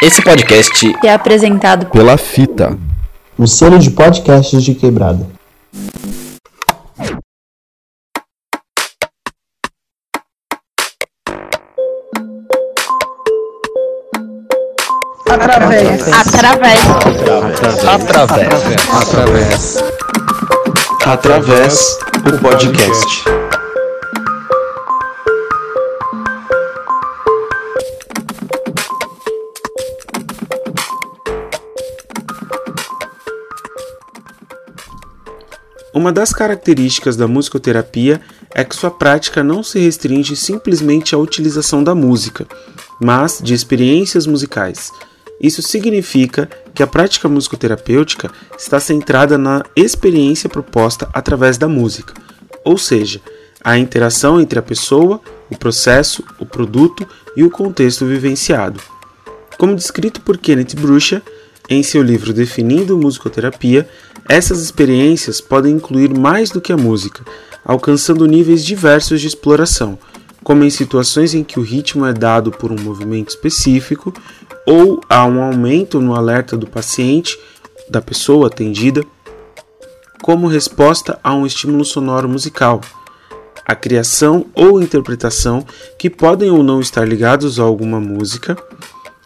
Esse podcast é apresentado pela Fita, o selo de podcasts de quebrada. Através. Através. Através. Através. Através o podcast. Uma das características da musicoterapia é que sua prática não se restringe simplesmente à utilização da música, mas de experiências musicais. Isso significa que a prática musicoterapêutica está centrada na experiência proposta através da música, ou seja, a interação entre a pessoa, o processo, o produto e o contexto vivenciado. Como descrito por Kenneth Brucha em seu livro Definindo Musicoterapia, essas experiências podem incluir mais do que a música, alcançando níveis diversos de exploração, como em situações em que o ritmo é dado por um movimento específico ou há um aumento no alerta do paciente, da pessoa atendida, como resposta a um estímulo sonoro musical, a criação ou interpretação que podem ou não estar ligados a alguma música,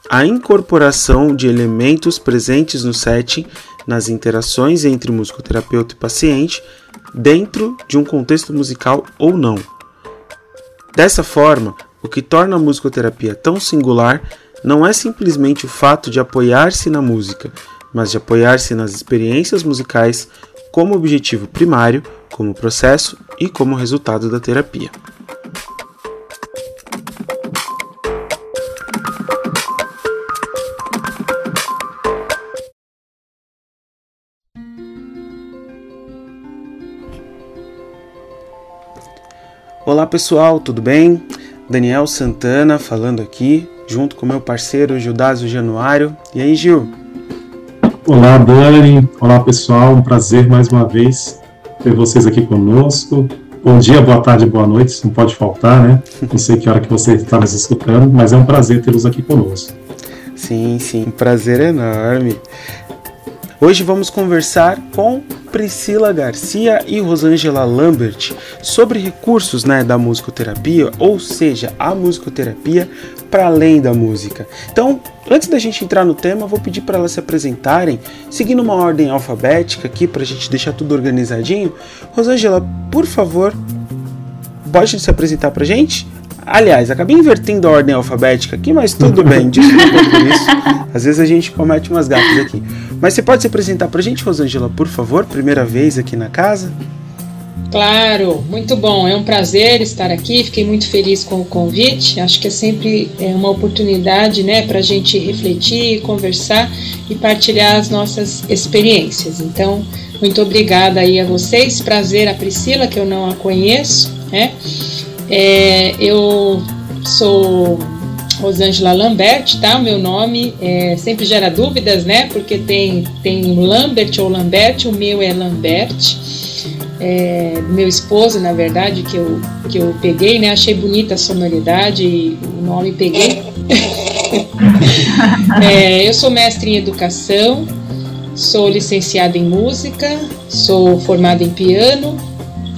a incorporação de elementos presentes no setting nas interações entre musicoterapeuta e paciente dentro de um contexto musical ou não. Dessa forma, o que torna a musicoterapia tão singular não é simplesmente o fato de apoiar-se na música, mas de apoiar-se nas experiências musicais como objetivo primário, como processo e como resultado da terapia. Olá pessoal, tudo bem? Daniel Santana falando aqui, junto com meu parceiro Gildásio Januário. E aí, Gil? Olá, Dani. Olá, pessoal. Um prazer mais uma vez ter vocês aqui conosco. Bom dia, boa tarde, boa noite. Não pode faltar, né? Não sei que hora que você está nos escutando, mas é um prazer tê-los aqui conosco. Sim, sim, um prazer enorme. Hoje vamos conversar com Priscila Garcia e Rosângela Lambert sobre recursos né, da musicoterapia, ou seja, a musicoterapia para além da música. Então, antes da gente entrar no tema, vou pedir para elas se apresentarem, seguindo uma ordem alfabética aqui para a gente deixar tudo organizadinho. Rosângela, por favor, pode se apresentar para gente? Aliás, acabei invertendo a ordem alfabética aqui, mas tudo bem, desculpa por isso. Às vezes a gente comete umas gafas aqui. Mas você pode se apresentar para a gente, Rosângela, por favor? Primeira vez aqui na casa? Claro, muito bom. É um prazer estar aqui. Fiquei muito feliz com o convite. Acho que é sempre é, uma oportunidade, né, para a gente refletir, conversar e partilhar as nossas experiências. Então, muito obrigada aí a vocês. Prazer a Priscila, que eu não a conheço, né? É, eu sou Rosângela Lambert, tá? O meu nome é, sempre gera dúvidas, né? Porque tem, tem Lambert ou Lambert, o meu é Lambert é, meu esposo, na verdade, que eu, que eu peguei, né? Achei bonita a sonoridade e o nome peguei. é, eu sou mestre em educação, sou licenciada em música, sou formada em piano,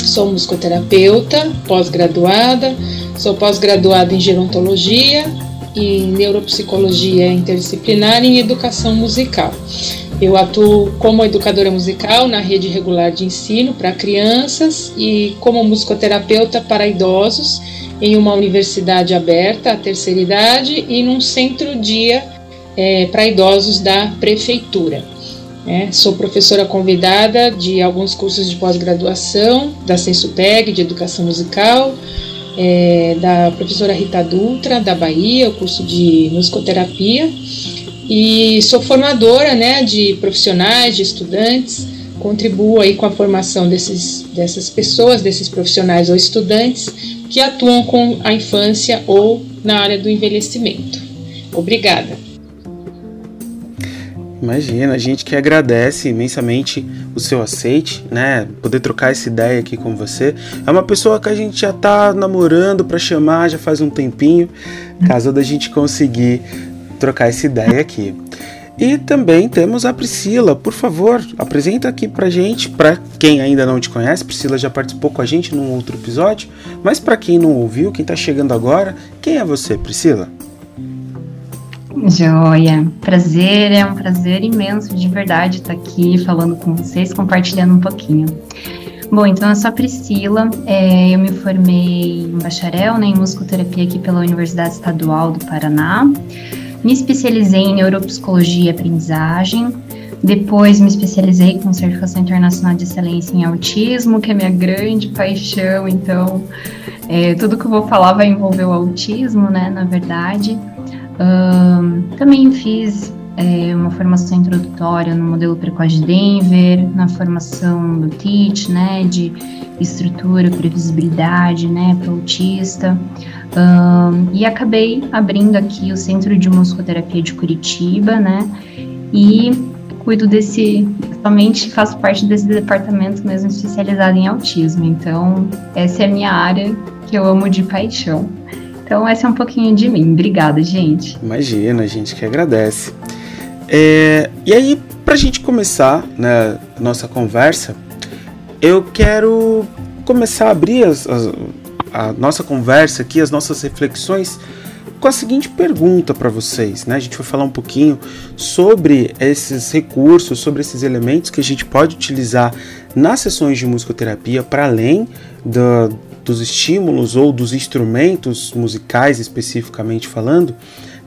sou musicoterapeuta, pós-graduada, sou pós-graduada em gerontologia e neuropsicologia interdisciplinar e em educação musical. Eu atuo como educadora musical na rede regular de ensino para crianças e como musicoterapeuta para idosos em uma universidade aberta à terceira idade e num centro-dia é, para idosos da prefeitura. É, sou professora convidada de alguns cursos de pós-graduação da Sensupeg, de educação musical, é, da professora Rita Dutra, da Bahia, o curso de musicoterapia e sou formadora né, de profissionais, de estudantes, contribuo aí com a formação desses, dessas pessoas, desses profissionais ou estudantes que atuam com a infância ou na área do envelhecimento. Obrigada. Imagina, a gente que agradece imensamente o seu aceite, né? Poder trocar essa ideia aqui com você. É uma pessoa que a gente já tá namorando para chamar já faz um tempinho. Caso da gente conseguir trocar essa ideia aqui. E também temos a Priscila, por favor, apresenta aqui pra gente, pra quem ainda não te conhece, Priscila já participou com a gente num outro episódio, mas para quem não ouviu, quem tá chegando agora, quem é você, Priscila? Joia, prazer, é um prazer imenso de verdade estar aqui falando com vocês, compartilhando um pouquinho. Bom, então eu sou a Priscila, é, eu me formei em bacharel né, em musicoterapia aqui pela Universidade Estadual do Paraná. Me especializei em neuropsicologia e aprendizagem. Depois me especializei com certificação internacional de excelência em autismo, que é minha grande paixão. Então, é, tudo que eu vou falar vai envolver o autismo, né? Na verdade. Também fiz é, uma formação introdutória no modelo precoce de Denver, na formação do TEACH, né, de estrutura, previsibilidade, né, para autista. Um, e acabei abrindo aqui o Centro de Musicoterapia de Curitiba, né? E cuido desse, somente faço parte desse departamento mesmo especializado em autismo. Então, essa é a minha área que eu amo de paixão. Então, essa é um pouquinho de mim. Obrigada, gente. Imagina, a gente que agradece. É, e aí, para a gente começar né, nossa conversa, eu quero começar a abrir as, as a nossa conversa aqui, as nossas reflexões, com a seguinte pergunta para vocês, né? A gente vai falar um pouquinho sobre esses recursos, sobre esses elementos que a gente pode utilizar nas sessões de musicoterapia para além da, dos estímulos ou dos instrumentos musicais especificamente falando,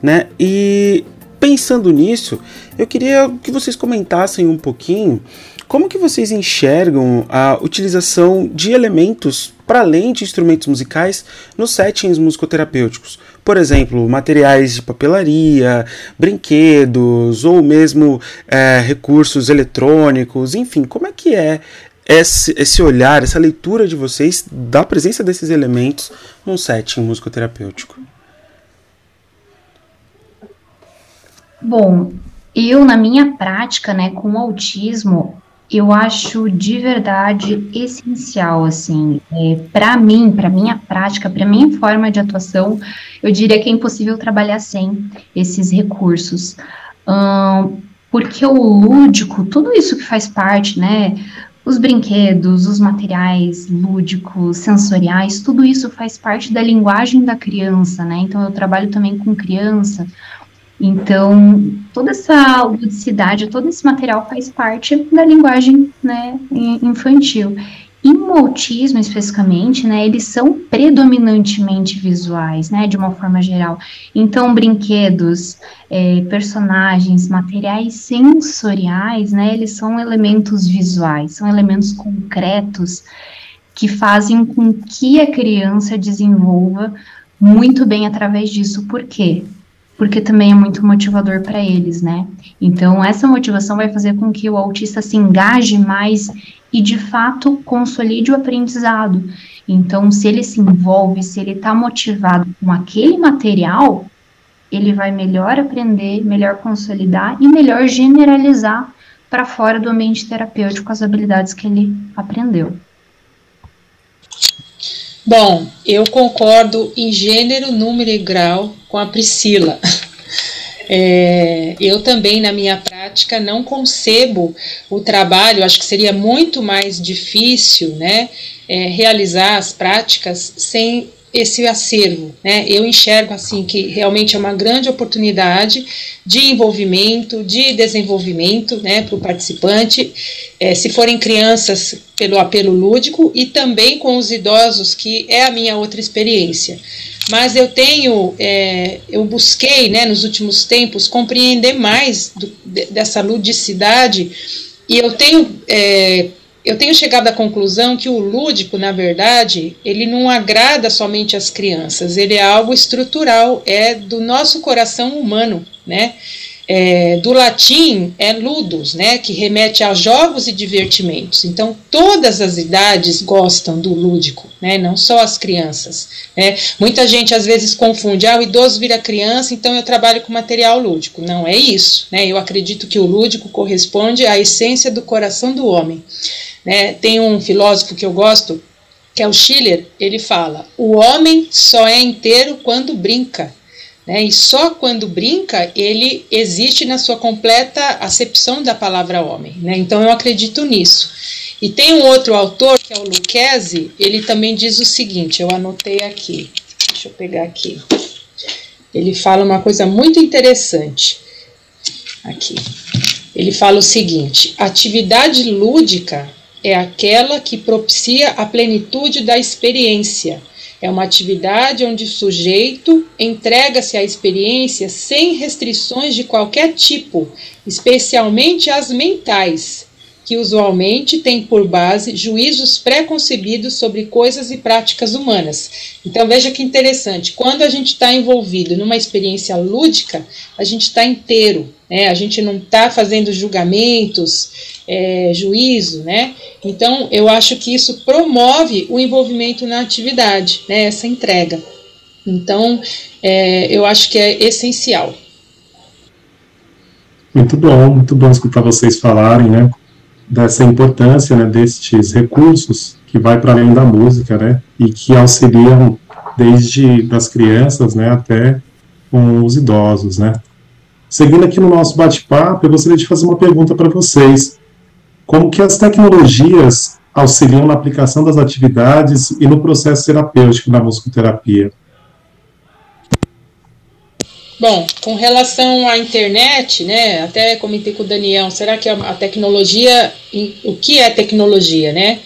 né? E pensando nisso, eu queria que vocês comentassem um pouquinho como que vocês enxergam a utilização de elementos para além de instrumentos musicais nos settings musicoterapêuticos? Por exemplo, materiais de papelaria, brinquedos ou mesmo é, recursos eletrônicos, enfim, como é que é esse, esse olhar, essa leitura de vocês da presença desses elementos num setting musicoterapêutico? Bom, eu na minha prática, né, com o autismo, eu acho de verdade essencial, assim, é, para mim, para minha prática, para minha forma de atuação, eu diria que é impossível trabalhar sem esses recursos, porque o lúdico, tudo isso que faz parte, né, os brinquedos, os materiais lúdicos, sensoriais, tudo isso faz parte da linguagem da criança, né? Então eu trabalho também com criança, então, toda essa ludicidade, todo esse material faz parte da linguagem né, infantil. E no autismo, especificamente, né, eles são predominantemente visuais, né, de uma forma geral. Então, brinquedos, é, personagens, materiais sensoriais, né, eles são elementos visuais, são elementos concretos que fazem com que a criança desenvolva muito bem através disso. Por quê? Porque também é muito motivador para eles, né? Então, essa motivação vai fazer com que o autista se engaje mais e, de fato, consolide o aprendizado. Então, se ele se envolve, se ele está motivado com aquele material, ele vai melhor aprender, melhor consolidar e melhor generalizar para fora do ambiente terapêutico as habilidades que ele aprendeu. Bom, eu concordo em gênero, número e grau com a Priscila. É, eu também, na minha prática, não concebo o trabalho, acho que seria muito mais difícil né, é, realizar as práticas sem esse acervo, né? Eu enxergo assim que realmente é uma grande oportunidade de envolvimento, de desenvolvimento, né, para o participante, é, se forem crianças pelo apelo lúdico e também com os idosos, que é a minha outra experiência. Mas eu tenho, é, eu busquei, né, nos últimos tempos compreender mais do, dessa ludicidade e eu tenho é, eu tenho chegado à conclusão que o lúdico, na verdade, ele não agrada somente as crianças, ele é algo estrutural, é do nosso coração humano, né? É, do latim é ludus, né, que remete a jogos e divertimentos. Então, todas as idades gostam do lúdico, né, não só as crianças. Né. Muita gente às vezes confunde, ah, o idoso vira criança, então eu trabalho com material lúdico. Não é isso. Né, eu acredito que o lúdico corresponde à essência do coração do homem. Né? Tem um filósofo que eu gosto, que é o Schiller, ele fala: o homem só é inteiro quando brinca. Né? E só quando brinca ele existe na sua completa acepção da palavra homem. Né? Então eu acredito nisso. E tem um outro autor, que é o Lucchesi, ele também diz o seguinte: eu anotei aqui, deixa eu pegar aqui. Ele fala uma coisa muito interessante. Aqui. Ele fala o seguinte: atividade lúdica é aquela que propicia a plenitude da experiência. É uma atividade onde o sujeito entrega-se à experiência sem restrições de qualquer tipo, especialmente as mentais, que usualmente têm por base juízos preconcebidos sobre coisas e práticas humanas. Então veja que interessante, quando a gente está envolvido numa experiência lúdica, a gente está inteiro, né? a gente não está fazendo julgamentos, é, juízo, né? Então eu acho que isso promove o envolvimento na atividade, né? essa entrega. Então é, eu acho que é essencial. Muito bom, muito bom escutar vocês falarem, né? Dessa importância né, destes recursos que vai para além da música, né, e que auxiliam desde das crianças, né, até com os idosos, né. Seguindo aqui no nosso bate-papo, eu gostaria de fazer uma pergunta para vocês. Como que as tecnologias auxiliam na aplicação das atividades e no processo terapêutico na musicoterapia? Bom, com relação à internet, né, até comentei com o Daniel, será que a, tecnologia, o que é tecnologia, né?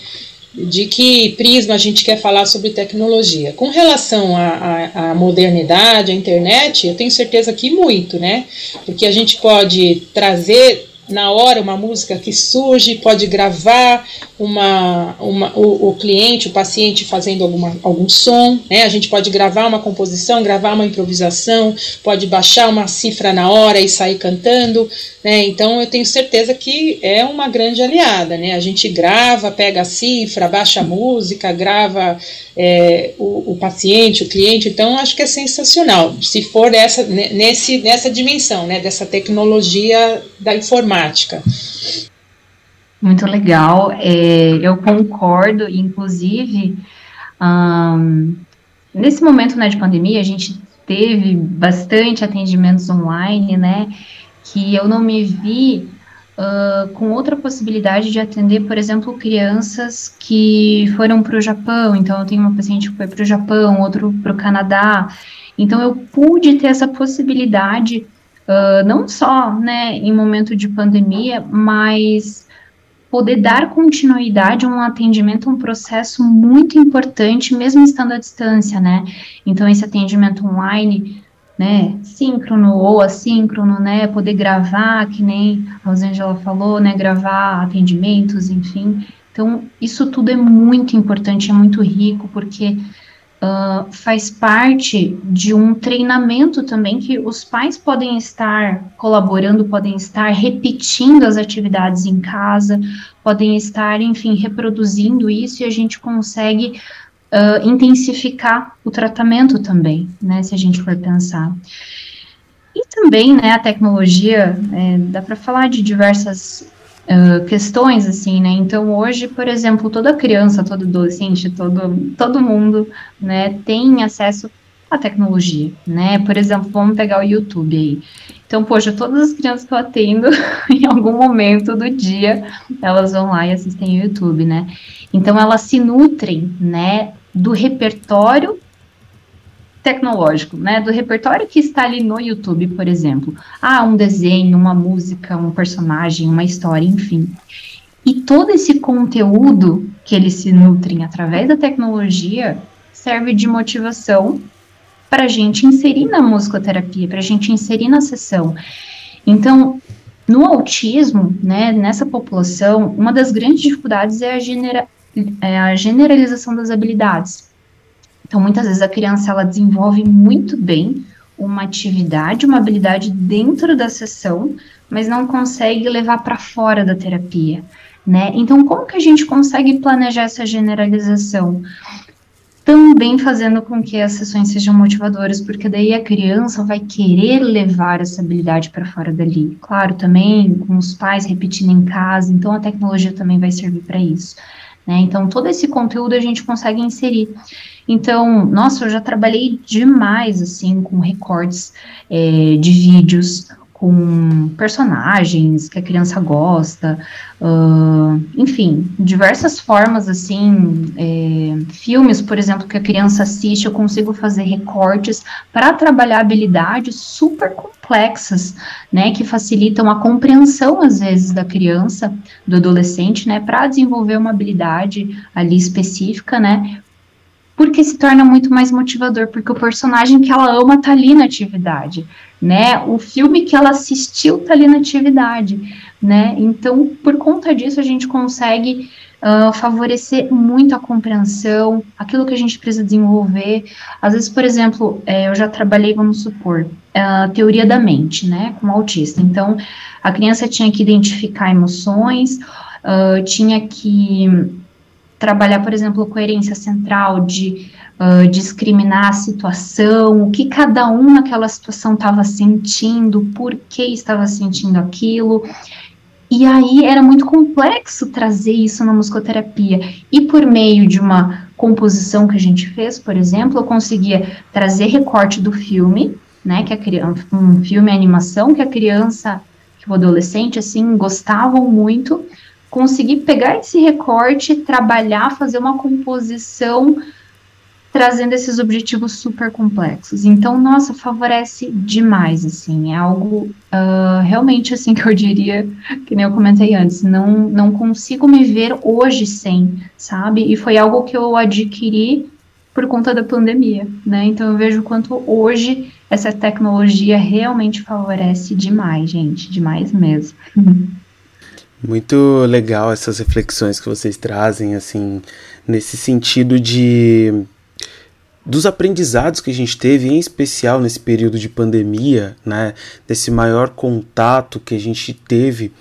De que prisma a gente quer falar sobre tecnologia? Com relação à modernidade, à internet, eu tenho certeza que muito, né? Porque a gente pode trazer na hora uma música que surge, pode gravar uma, uma o, o, cliente, o paciente fazendo alguma, algum som, né? A gente pode gravar uma composição, gravar uma improvisação, pode baixar uma cifra na hora e sair cantando, né? Então eu tenho certeza que é uma grande aliada, né? A gente grava, pega a cifra, baixa a música, grava é, o, o, paciente, o cliente, então acho que é sensacional, se for dessa, nesse, nessa dimensão, né? Dessa tecnologia da Muito legal, é, eu concordo, inclusive, um, nesse momento né, de pandemia, a gente teve bastante atendimentos online, né, que eu não me vi uh, com outra possibilidade de atender, por exemplo, crianças que foram para o Japão, então eu tenho uma paciente que foi para o Japão, outro para o Canadá, então eu pude ter essa possibilidade, uh, não só, né, em momento de pandemia, mas poder dar continuidade a um atendimento, um processo muito importante, mesmo estando à distância, né? Então, esse atendimento online, né, síncrono ou assíncrono, né, poder gravar, que nem a Rosângela falou, né, gravar atendimentos, enfim. Então, isso tudo é muito importante, é muito rico, porque faz parte de um treinamento também que os pais podem estar colaborando, podem estar repetindo as atividades em casa, podem estar, enfim, reproduzindo isso e a gente consegue uh, intensificar o tratamento também, né, se a gente for pensar. E também, né, a tecnologia, é, dá para falar de diversas questões, assim, né? Então, hoje, por exemplo, toda criança, todo adolescente, todo, todo mundo, né, tem acesso à tecnologia, né? Por exemplo, vamos pegar o YouTube aí. Então, poxa, todas as crianças que eu atendo, em algum momento do dia, elas vão lá e assistem o YouTube, né? Então, elas se nutrem, né, do repertório tecnológico, né, do repertório que está ali no YouTube, por exemplo. Ah, um desenho, uma música, um personagem, uma história, enfim. E todo esse conteúdo que eles se nutrem através da tecnologia serve de motivação para a gente inserir na musicoterapia, para a gente inserir na sessão. Então, no autismo, né, nessa população, uma das grandes dificuldades é a, genera é a generalização das habilidades. Então, muitas vezes a criança ela desenvolve muito bem uma atividade, uma habilidade dentro da sessão, mas não consegue levar para fora da terapia, né? Então, como que a gente consegue planejar essa generalização? Também fazendo com que as sessões sejam motivadoras, porque daí a criança vai querer levar essa habilidade para fora dali. Claro, também com os pais repetindo em casa, então a tecnologia também vai servir para isso né? Então, todo esse conteúdo a gente consegue inserir. Então, nossa, eu já trabalhei demais, assim, com recortes é, de vídeos, com personagens que a criança gosta, uh, enfim, diversas formas, assim, é, filmes, por exemplo, que a criança assiste, eu consigo fazer recortes para trabalhar habilidades super complexas, né, que facilitam a compreensão, às vezes, da criança, do adolescente, né, para desenvolver uma habilidade ali específica, né, porque se torna muito mais motivador, porque o personagem que ela ama tá ali na atividade, né? O filme que ela assistiu tá ali na atividade, né? Então, por conta disso, a gente consegue uh, favorecer muito a compreensão, aquilo que a gente precisa desenvolver. Às vezes, por exemplo, é, eu já trabalhei, vamos supor, a teoria da mente, né, com autista. Então, a criança tinha que identificar emoções, uh, tinha que trabalhar, por exemplo, coerência central, de uh, discriminar a situação, o que cada um naquela situação estava sentindo, por que estava sentindo aquilo. E aí era muito complexo trazer isso na musicoterapia. E por meio de uma composição que a gente fez, por exemplo, eu conseguia trazer recorte do filme, né, que a criança, um filme animação que a criança, que o adolescente assim gostavam muito, conseguir pegar esse recorte, trabalhar, fazer uma composição trazendo esses objetivos super complexos. Então, nossa, favorece demais, assim, é algo uh, realmente, assim, que eu diria, que nem eu comentei antes, não, não consigo me ver hoje sem, sabe? E foi algo que eu adquiri por conta da pandemia, né? Então, eu vejo quanto hoje essa tecnologia realmente favorece demais, gente, demais mesmo. Muito legal essas reflexões que vocês trazem, assim, nesse sentido de dos aprendizados que a gente teve, em especial nesse período de pandemia, né, desse maior contato que a gente teve,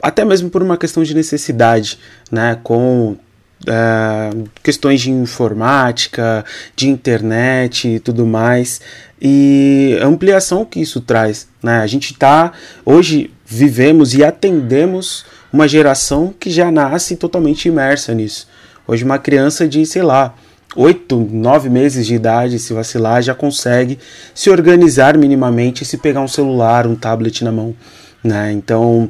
até mesmo por uma questão de necessidade, né, com é, questões de informática, de internet e tudo mais, e a ampliação que isso traz, né, a gente está hoje vivemos e atendemos uma geração que já nasce totalmente imersa nisso. Hoje uma criança de, sei lá, oito, nove meses de idade, se vacilar, já consegue se organizar minimamente se pegar um celular, um tablet na mão. Né? Então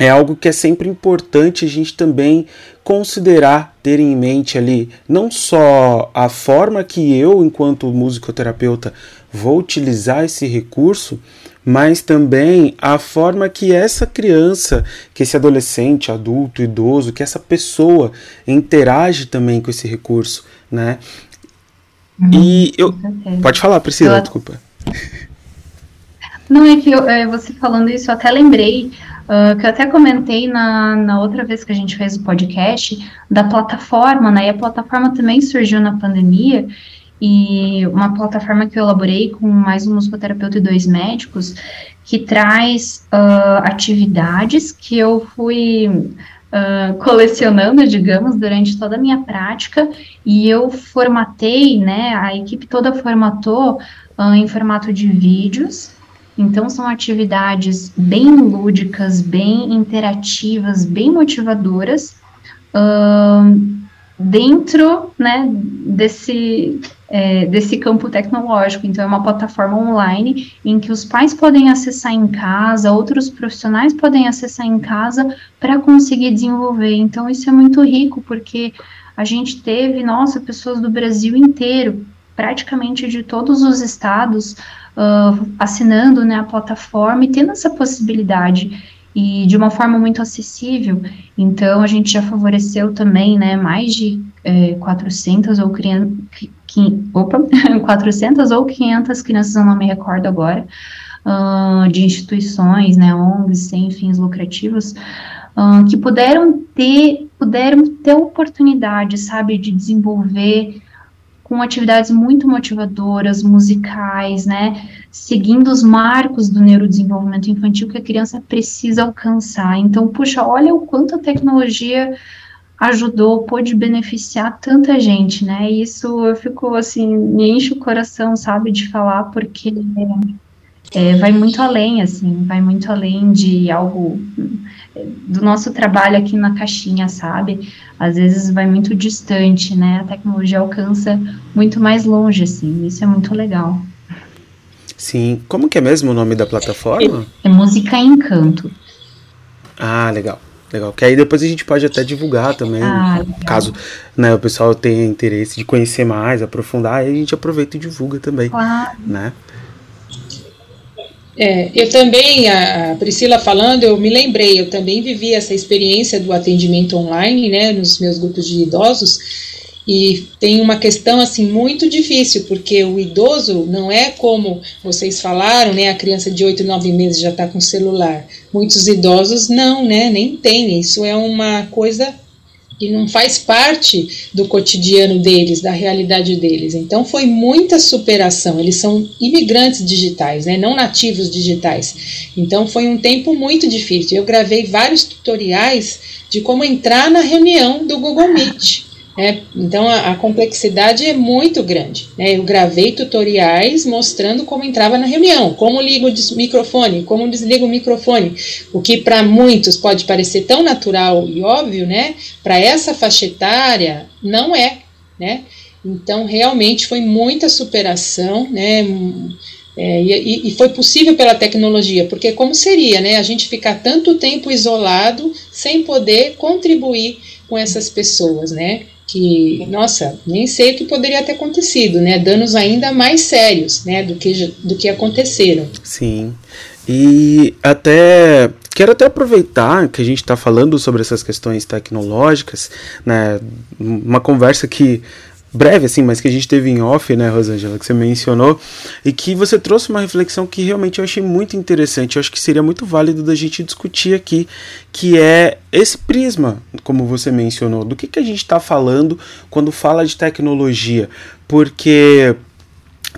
é algo que é sempre importante a gente também considerar, ter em mente ali não só a forma que eu, enquanto musicoterapeuta, vou utilizar esse recurso, mas também a forma que essa criança, que esse adolescente, adulto, idoso, que essa pessoa interage também com esse recurso, né? Uhum, e eu pode falar, Priscila, eu... desculpa. Não é que eu, é, você falando isso, eu até lembrei uh, que eu até comentei na, na outra vez que a gente fez o podcast da plataforma, né? E a plataforma também surgiu na pandemia. E uma plataforma que eu elaborei com mais um musicoterapeuta e dois médicos, que traz uh, atividades que eu fui uh, colecionando, digamos, durante toda a minha prática, e eu formatei, né, a equipe toda formatou em formato de vídeos, então são atividades bem lúdicas, bem interativas, bem motivadoras, dentro, né, desse é, desse campo tecnológico. Então, é uma plataforma online em que os pais podem acessar em casa, outros profissionais podem acessar em casa para conseguir desenvolver. Então, isso é muito rico, porque a gente teve, nossa, pessoas do Brasil inteiro, praticamente de todos os estados, uh, assinando né, a plataforma e tendo essa possibilidade e de uma forma muito acessível. Então, a gente já favoreceu também, né, mais de é, 400 ou crianças, opa, 400 ou 500 crianças, eu não me recordo agora, uh, de instituições, né, ONGs sem fins lucrativos, uh, que puderam ter, puderam ter oportunidade, sabe, de desenvolver com atividades muito motivadoras, musicais, né, seguindo os marcos do neurodesenvolvimento infantil que a criança precisa alcançar. Então, puxa, olha o quanto a tecnologia ajudou, pôde beneficiar tanta gente, né? Isso eu fico assim, me enche o coração, sabe, de falar, porque é, vai muito além, assim, vai muito além de algo do nosso trabalho aqui na caixinha, sabe? Às vezes vai muito distante, né? A tecnologia alcança muito mais longe, assim, isso é muito legal. Sim, como que é mesmo o nome da plataforma? É Música Encanto. Ah, legal. Legal, que aí depois a gente pode até divulgar também, ah, caso né, o pessoal tenha interesse de conhecer mais, aprofundar, aí a gente aproveita e divulga também, claro. né? É, eu também, a Priscila falando, eu me lembrei, eu também vivi essa experiência do atendimento online, né, nos meus grupos de idosos, e tem uma questão assim muito difícil, porque o idoso não é como vocês falaram, né? A criança de 8, 9 meses já está com celular. Muitos idosos não, né? Nem tem. Isso é uma coisa que não faz parte do cotidiano deles, da realidade deles. Então foi muita superação. Eles são imigrantes digitais, né? Não nativos digitais. Então foi um tempo muito difícil. Eu gravei vários tutoriais de como entrar na reunião do Google Meet. É, então a, a, complexidade é muito grande. Né? Eu gravei tutoriais mostrando como entrava na reunião, como ligo o microfone, como desligo o microfone, o que para muitos pode parecer tão natural e óbvio, né? Para essa faixa etária não é, né? Então realmente foi muita superação, né? É, e, e, foi possível pela tecnologia, porque como seria, né? A gente ficar tanto tempo isolado sem poder contribuir com essas pessoas, né? Que, nossa, nem sei o que poderia ter acontecido, né? Danos ainda mais sérios, né, do que, do que aconteceram. Sim. E até quero até aproveitar que a gente está falando sobre essas questões tecnológicas, né? Uma conversa que breve, assim, mas que a gente teve em off, né, Rosângela, que você mencionou, e que você trouxe uma reflexão que realmente eu achei muito interessante, eu acho que seria muito válido da gente discutir aqui, que é esse prisma, como você mencionou, do que, que a gente está falando quando fala de tecnologia, porque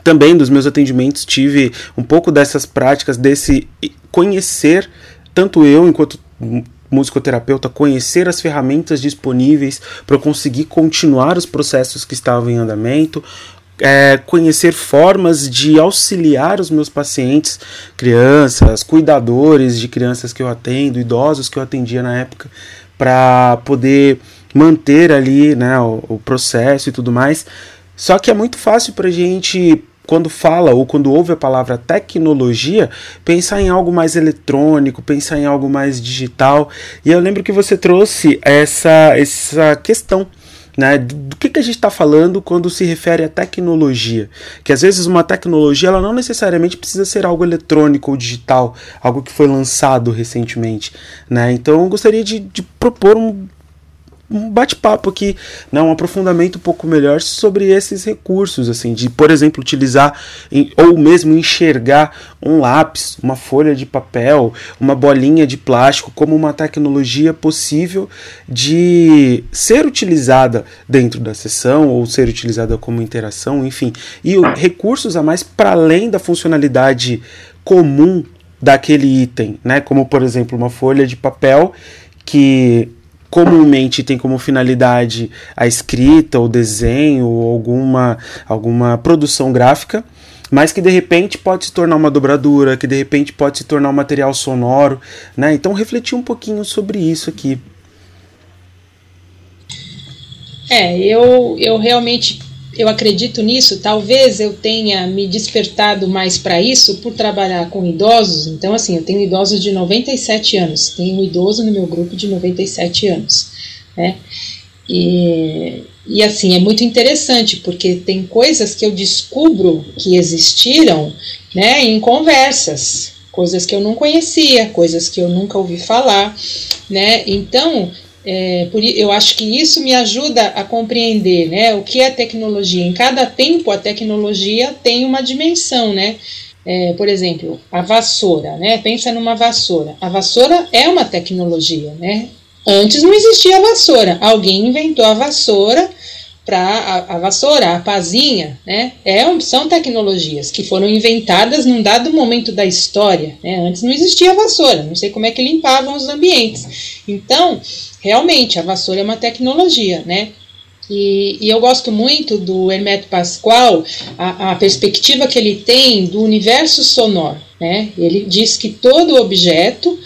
também dos meus atendimentos tive um pouco dessas práticas, desse conhecer, tanto eu enquanto musicoterapeuta conhecer as ferramentas disponíveis para conseguir continuar os processos que estavam em andamento, é, conhecer formas de auxiliar os meus pacientes, crianças, cuidadores de crianças que eu atendo, idosos que eu atendia na época, para poder manter ali né, o, o processo e tudo mais. Só que é muito fácil para a gente quando fala ou quando ouve a palavra tecnologia, pensar em algo mais eletrônico, pensar em algo mais digital. E eu lembro que você trouxe essa, essa questão. Né, do que, que a gente está falando quando se refere à tecnologia? Que às vezes uma tecnologia ela não necessariamente precisa ser algo eletrônico ou digital, algo que foi lançado recentemente. Né? Então eu gostaria de, de propor um, um bate-papo aqui, né, um aprofundamento um pouco melhor sobre esses recursos, assim, de, por exemplo, utilizar em, ou mesmo enxergar um lápis, uma folha de papel, uma bolinha de plástico como uma tecnologia possível de ser utilizada dentro da sessão ou ser utilizada como interação, enfim, e recursos a mais para além da funcionalidade comum daquele item, né, como por exemplo uma folha de papel que comumente tem como finalidade a escrita, o desenho ou alguma, alguma produção gráfica, mas que de repente pode se tornar uma dobradura, que de repente pode se tornar um material sonoro, né? Então refletir um pouquinho sobre isso aqui. É, eu, eu realmente eu acredito nisso, talvez eu tenha me despertado mais para isso por trabalhar com idosos. Então, assim, eu tenho idosos de 97 anos, tenho um idoso no meu grupo de 97 anos, né? E, e assim, é muito interessante, porque tem coisas que eu descubro que existiram, né, em conversas, coisas que eu não conhecia, coisas que eu nunca ouvi falar, né? Então, é, por, eu acho que isso me ajuda a compreender né, o que é tecnologia. Em cada tempo, a tecnologia tem uma dimensão, né? É, por exemplo, a vassoura, né? Pensa numa vassoura. A vassoura é uma tecnologia, né? Antes não existia a vassoura. Alguém inventou a vassoura para a, a, vassoura, a pazinha, né? É, são tecnologias que foram inventadas num dado momento da história. Né? Antes não existia a vassoura. Não sei como é que limpavam os ambientes. Então realmente a vassoura é uma tecnologia, né? E, e, eu gosto muito do Hermeto Pascoal, a, a, perspectiva que ele tem do universo sonoro. Né? Ele diz que todo objeto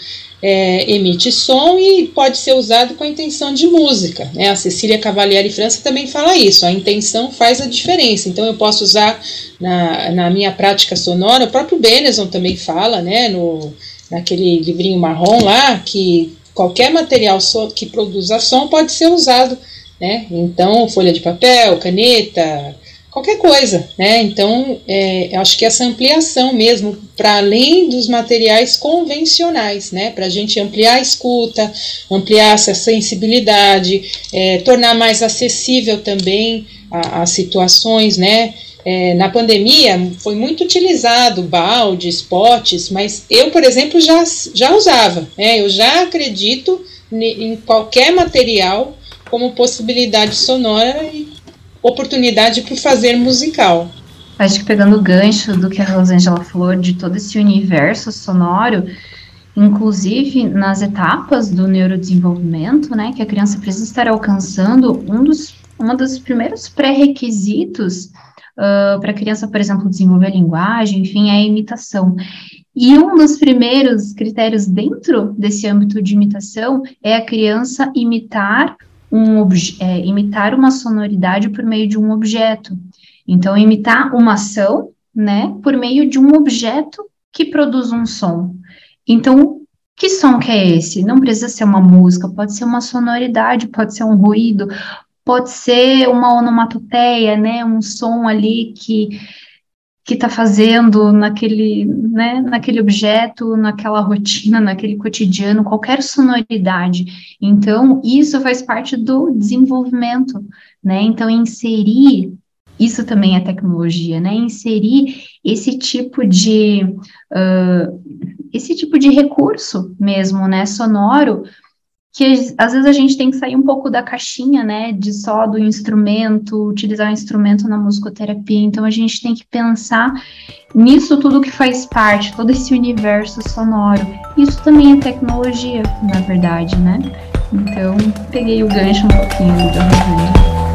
é, emite som e pode ser usado com a intenção de música. Né? A Cecília Cavalieri França também fala isso, a intenção faz a diferença. Então eu posso usar na, na minha prática sonora, o próprio Benezon também fala, né, no, naquele livrinho marrom lá, que qualquer material que produza som pode ser usado. Né? Então, folha de papel, caneta, qualquer coisa, né? Então, é, eu acho que essa ampliação mesmo, para além dos materiais convencionais, né? Para a gente ampliar a escuta, ampliar essa sensibilidade, é, tornar mais acessível também as situações, né? É, na pandemia foi muito utilizado baldes, potes, mas eu, por exemplo, já, já usava, né? Eu já acredito em qualquer material como possibilidade sonora e oportunidade para fazer musical. Acho que pegando o gancho do que a Rosângela falou de todo esse universo sonoro, inclusive nas etapas do neurodesenvolvimento, né, que a criança precisa estar alcançando, um dos, um dos primeiros pré-requisitos uh, para a criança, por exemplo, desenvolver linguagem, enfim, é a imitação. E um dos primeiros critérios dentro desse âmbito de imitação é a criança imitar um é, imitar uma sonoridade por meio de um objeto. Então, imitar uma ação, né, por meio de um objeto que produz um som. Então, que som que é esse? Não precisa ser uma música, pode ser uma sonoridade, pode ser um ruído, pode ser uma onomatopeia, né, um som ali que que está fazendo naquele, né, naquele objeto, naquela rotina, naquele cotidiano, qualquer sonoridade. Então, isso faz parte do desenvolvimento, né? Então, inserir isso também é tecnologia, né? Inserir esse tipo de uh, esse tipo de recurso mesmo, né? Sonoro que às vezes a gente tem que sair um pouco da caixinha, né, de só do instrumento, utilizar o instrumento na musicoterapia. Então a gente tem que pensar nisso tudo que faz parte, todo esse universo sonoro. Isso também é tecnologia, na verdade, né? Então peguei o gancho um pouquinho da Rosângela.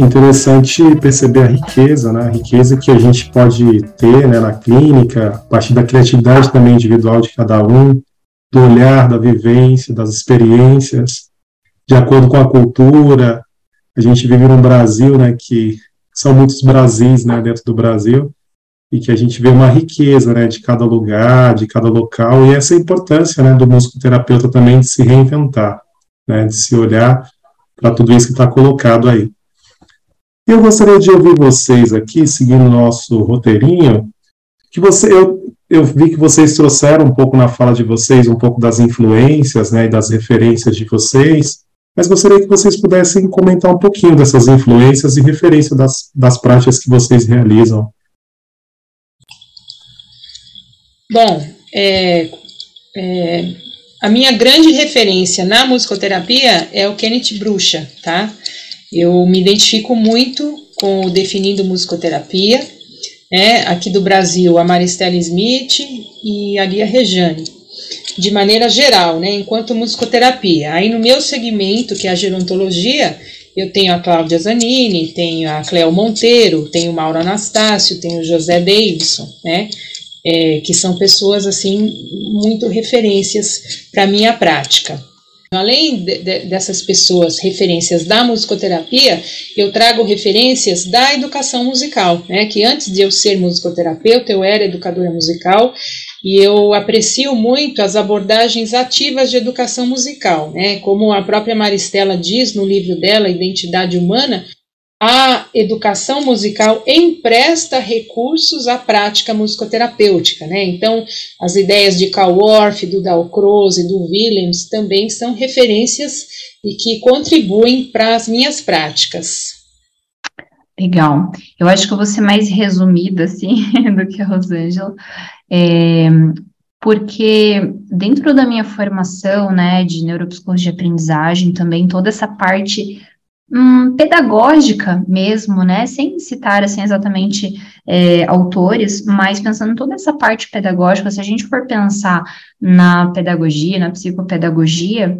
Interessante perceber a riqueza, né? a riqueza que a gente pode ter né, na clínica, a partir da criatividade também individual de cada um, do olhar, da vivência, das experiências, de acordo com a cultura. A gente vive num Brasil, né, que são muitos Brasis, né, dentro do Brasil, e que a gente vê uma riqueza, né, de cada lugar, de cada local, e essa importância, né, do musicoterapeuta também de se reinventar, né, de se olhar para tudo isso que está colocado aí. Eu gostaria de ouvir vocês aqui, seguindo o nosso roteirinho, que você, eu, eu vi que vocês trouxeram um pouco na fala de vocês, um pouco das influências né, e das referências de vocês, mas gostaria que vocês pudessem comentar um pouquinho dessas influências e referência das, das práticas que vocês realizam. Bom, é, é, a minha grande referência na musicoterapia é o Kenneth Bruxa, tá? Eu me identifico muito com o Definindo Musicoterapia, né, aqui do Brasil, a Maristela Smith e a Lia Rejane, de maneira geral, né, enquanto musicoterapia. Aí no meu segmento, que é a gerontologia, eu tenho a Cláudia Zanini, tenho a Cleo Monteiro, tenho o Mauro Anastácio, tenho o José Davidson, né, é, que são pessoas, assim, muito referências para a minha prática. Além de, de, dessas pessoas, referências da musicoterapia, eu trago referências da educação musical, né? Que antes de eu ser musicoterapeuta, eu era educadora musical e eu aprecio muito as abordagens ativas de educação musical, né? Como a própria Maristela diz no livro dela, Identidade Humana, a educação musical empresta recursos à prática musicoterapêutica, né? Então, as ideias de Karl Orff, do Dalcroze, do Willems também são referências e que contribuem para as minhas práticas. Legal. Eu acho que eu vou ser mais resumida, assim, do que a Rosângela, é, porque dentro da minha formação, né, de neuropsicologia de aprendizagem, também toda essa parte hum, pedagógica mesmo, né? Sem citar assim exatamente é, autores, mas pensando toda essa parte pedagógica, se a gente for pensar na pedagogia, na psicopedagogia,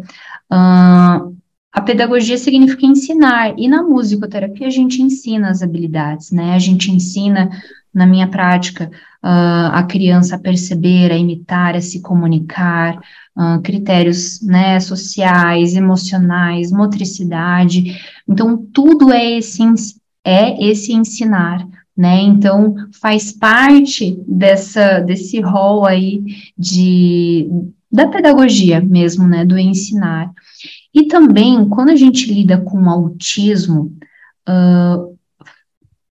uh, a pedagogia significa ensinar, e na musicoterapia a gente ensina as habilidades, né? A gente ensina, na minha prática, uh, a criança a perceber, a imitar, a se comunicar, uh, critérios né, sociais, emocionais, motricidade. Então, tudo é esse, é esse ensinar. Né? Então, faz parte dessa, desse rol aí de, da pedagogia mesmo, né, do ensinar. E também, quando a gente lida com autismo, uh,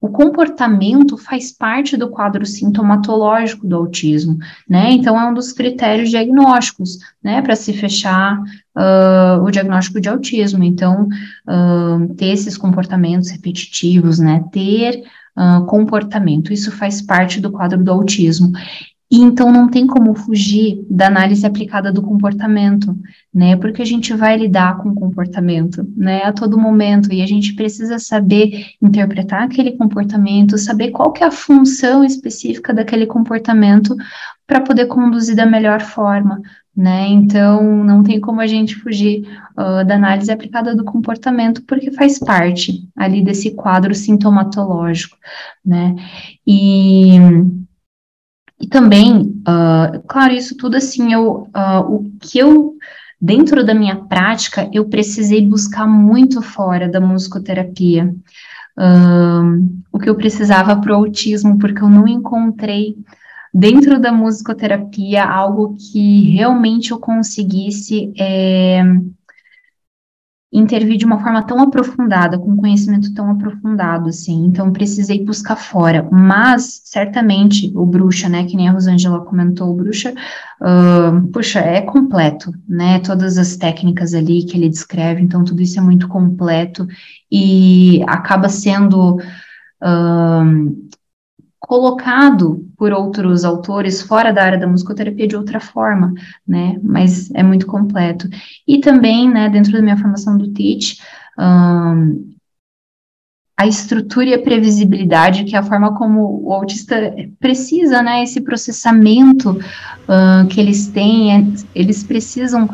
o comportamento faz parte do quadro sintomatológico do autismo, né? Então, é um dos critérios diagnósticos, né, para se fechar uh, o diagnóstico de autismo. Então, uh, ter esses comportamentos repetitivos, né, ter uh, comportamento, isso faz parte do quadro do autismo. E então não tem como fugir da análise aplicada do comportamento, né? Porque a gente vai lidar com o comportamento, né? A todo momento e a gente precisa saber interpretar aquele comportamento, saber qual que é a função específica daquele comportamento para poder conduzir da melhor forma, né? Então não tem como a gente fugir uh, da análise aplicada do comportamento porque faz parte ali desse quadro sintomatológico, né? E e também, uh, claro, isso tudo assim, eu, uh, o que eu, dentro da minha prática, eu precisei buscar muito fora da musicoterapia. Uh, o que eu precisava para o autismo, porque eu não encontrei dentro da musicoterapia algo que realmente eu conseguisse é, intervir de uma forma tão aprofundada, com conhecimento tão aprofundado, assim, então precisei buscar fora, mas, certamente, o Bruxa, né, que nem a Rosângela comentou, o Bruxa, uh, puxa, é completo, né, todas as técnicas ali que ele descreve, então tudo isso é muito completo, e acaba sendo... Uh, colocado por outros autores fora da área da musicoterapia de outra forma, né, mas é muito completo. E também, né, dentro da minha formação do TEACH, um, a estrutura e a previsibilidade, que é a forma como o autista precisa, né, esse processamento uh, que eles têm, eles precisam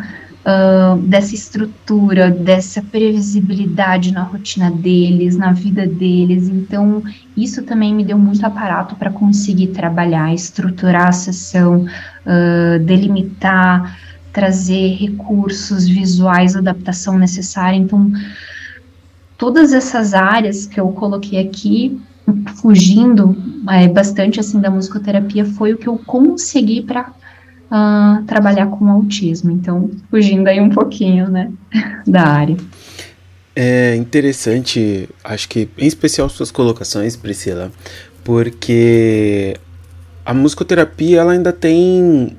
dessa estrutura, dessa previsibilidade na rotina deles, na vida deles. Então, isso também me deu muito aparato para conseguir trabalhar, estruturar a sessão, uh, delimitar, trazer recursos visuais, adaptação necessária. Então, todas essas áreas que eu coloquei aqui, fugindo é, bastante assim da musicoterapia, foi o que eu consegui para uh, trabalhar com autismo. Então, fugindo aí um pouquinho, né, da área. É interessante, acho que em especial suas colocações, Priscila, porque a musicoterapia ela ainda tem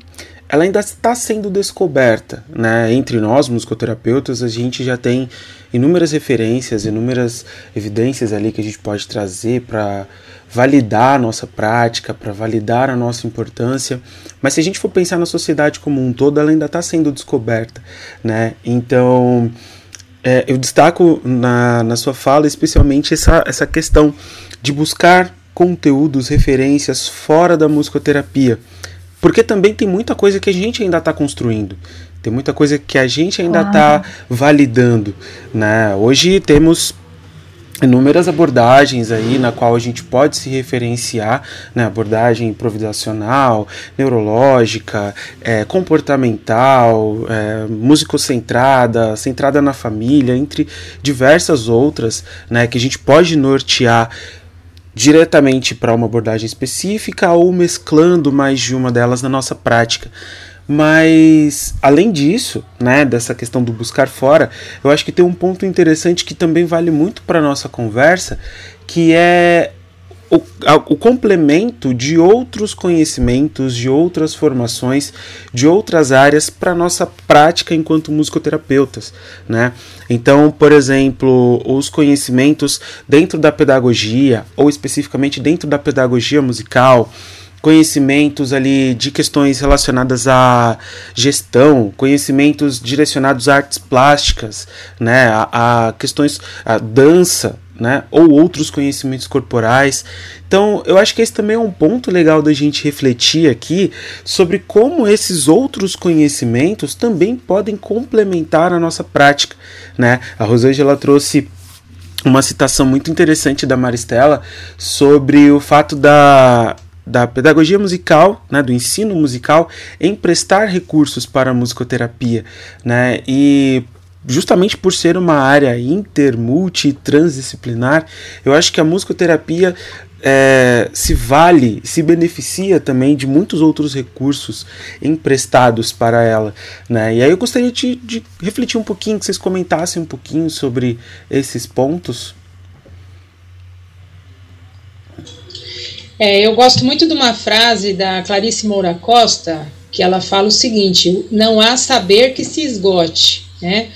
ela ainda está sendo descoberta, né? Entre nós, musicoterapeutas, a gente já tem inúmeras referências, inúmeras evidências ali que a gente pode trazer para validar a nossa prática, para validar a nossa importância. Mas se a gente for pensar na sociedade como um todo, ela ainda está sendo descoberta, né? Então, é, eu destaco na, na sua fala especialmente essa, essa questão de buscar conteúdos, referências fora da musicoterapia. Porque também tem muita coisa que a gente ainda está construindo. Tem muita coisa que a gente ainda está validando. Né? Hoje temos inúmeras abordagens aí na qual a gente pode se referenciar, né, abordagem improvisacional, neurológica, é, comportamental, é, musicocentrada, centrada na família, entre diversas outras, né, que a gente pode nortear diretamente para uma abordagem específica ou mesclando mais de uma delas na nossa prática. Mas, além disso, né, dessa questão do buscar fora, eu acho que tem um ponto interessante que também vale muito para nossa conversa, que é o, o, complemento de outros conhecimentos, de outras formações, de outras áreas para nossa prática enquanto musicoterapeutas, né? Então, por exemplo, os conhecimentos dentro da pedagogia ou especificamente dentro da pedagogia musical, conhecimentos ali de questões relacionadas à gestão, conhecimentos direcionados a artes plásticas, né, a, a questões a dança, né, ou outros conhecimentos corporais. Então, eu acho que esse também é um ponto legal da gente refletir aqui sobre como esses outros conhecimentos também podem complementar a nossa prática, né? A Rosângela trouxe uma citação muito interessante da Maristela sobre o fato da da pedagogia musical, né, do ensino musical, emprestar recursos para a musicoterapia, né, e justamente por ser uma área inter, multi, transdisciplinar, eu acho que a musicoterapia é, se vale, se beneficia também de muitos outros recursos emprestados para ela. Né? E aí eu gostaria de, de refletir um pouquinho, que vocês comentassem um pouquinho sobre esses pontos. É, eu gosto muito de uma frase da Clarice Moura Costa, que ela fala o seguinte: não há saber que se esgote. Né?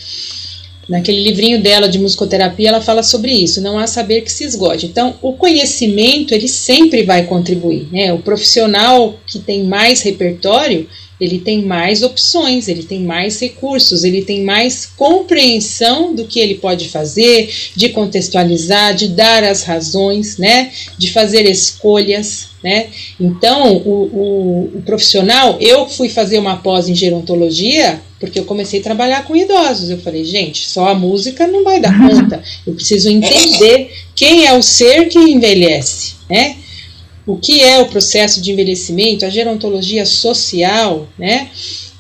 Naquele livrinho dela de musicoterapia, ela fala sobre isso, não há saber que se esgote. Então, o conhecimento, ele sempre vai contribuir, né? O profissional que tem mais repertório, ele tem mais opções, ele tem mais recursos, ele tem mais compreensão do que ele pode fazer, de contextualizar, de dar as razões, né? De fazer escolhas, né? Então, o, o, o profissional, eu fui fazer uma pós em gerontologia porque eu comecei a trabalhar com idosos. Eu falei, gente, só a música não vai dar conta. Eu preciso entender quem é o ser que envelhece, né? O que é o processo de envelhecimento, a gerontologia social, né?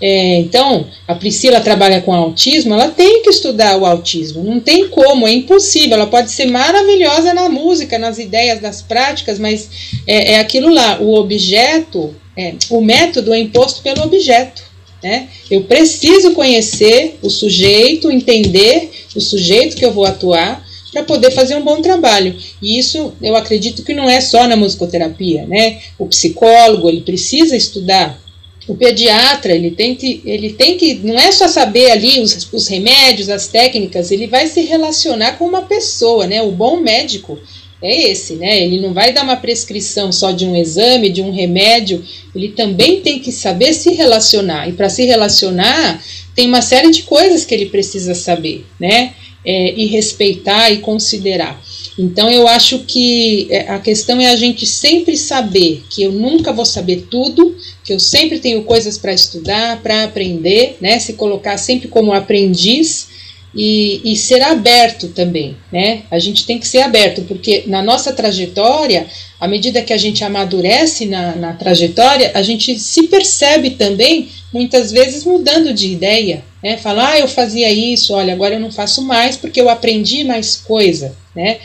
É, então, a Priscila trabalha com autismo, ela tem que estudar o autismo, não tem como, é impossível. Ela pode ser maravilhosa na música, nas ideias, nas práticas, mas é, é aquilo lá, o objeto, é, o método é imposto pelo objeto. Né? Eu preciso conhecer o sujeito, entender o sujeito que eu vou atuar para poder fazer um bom trabalho. E isso eu acredito que não é só na musicoterapia, né? O psicólogo ele precisa estudar. O pediatra ele tem que ele tem que não é só saber ali os, os remédios, as técnicas, ele vai se relacionar com uma pessoa, né? O bom médico é esse, né? Ele não vai dar uma prescrição só de um exame, de um remédio, ele também tem que saber se relacionar. E para se relacionar, tem uma série de coisas que ele precisa saber, né? É, e respeitar e considerar. Então eu acho que é, a questão é a gente sempre saber que eu nunca vou saber tudo, que eu sempre tenho coisas para estudar, para aprender, né? Se colocar sempre como aprendiz e, e, ser aberto também, né? A gente tem que ser aberto, porque na nossa trajetória, à medida que a gente amadurece na, na trajetória, a gente se percebe também, muitas vezes, mudando de ideia, né? Falar, ah, eu fazia isso, olha, agora eu não faço mais porque eu aprendi mais coisa, né?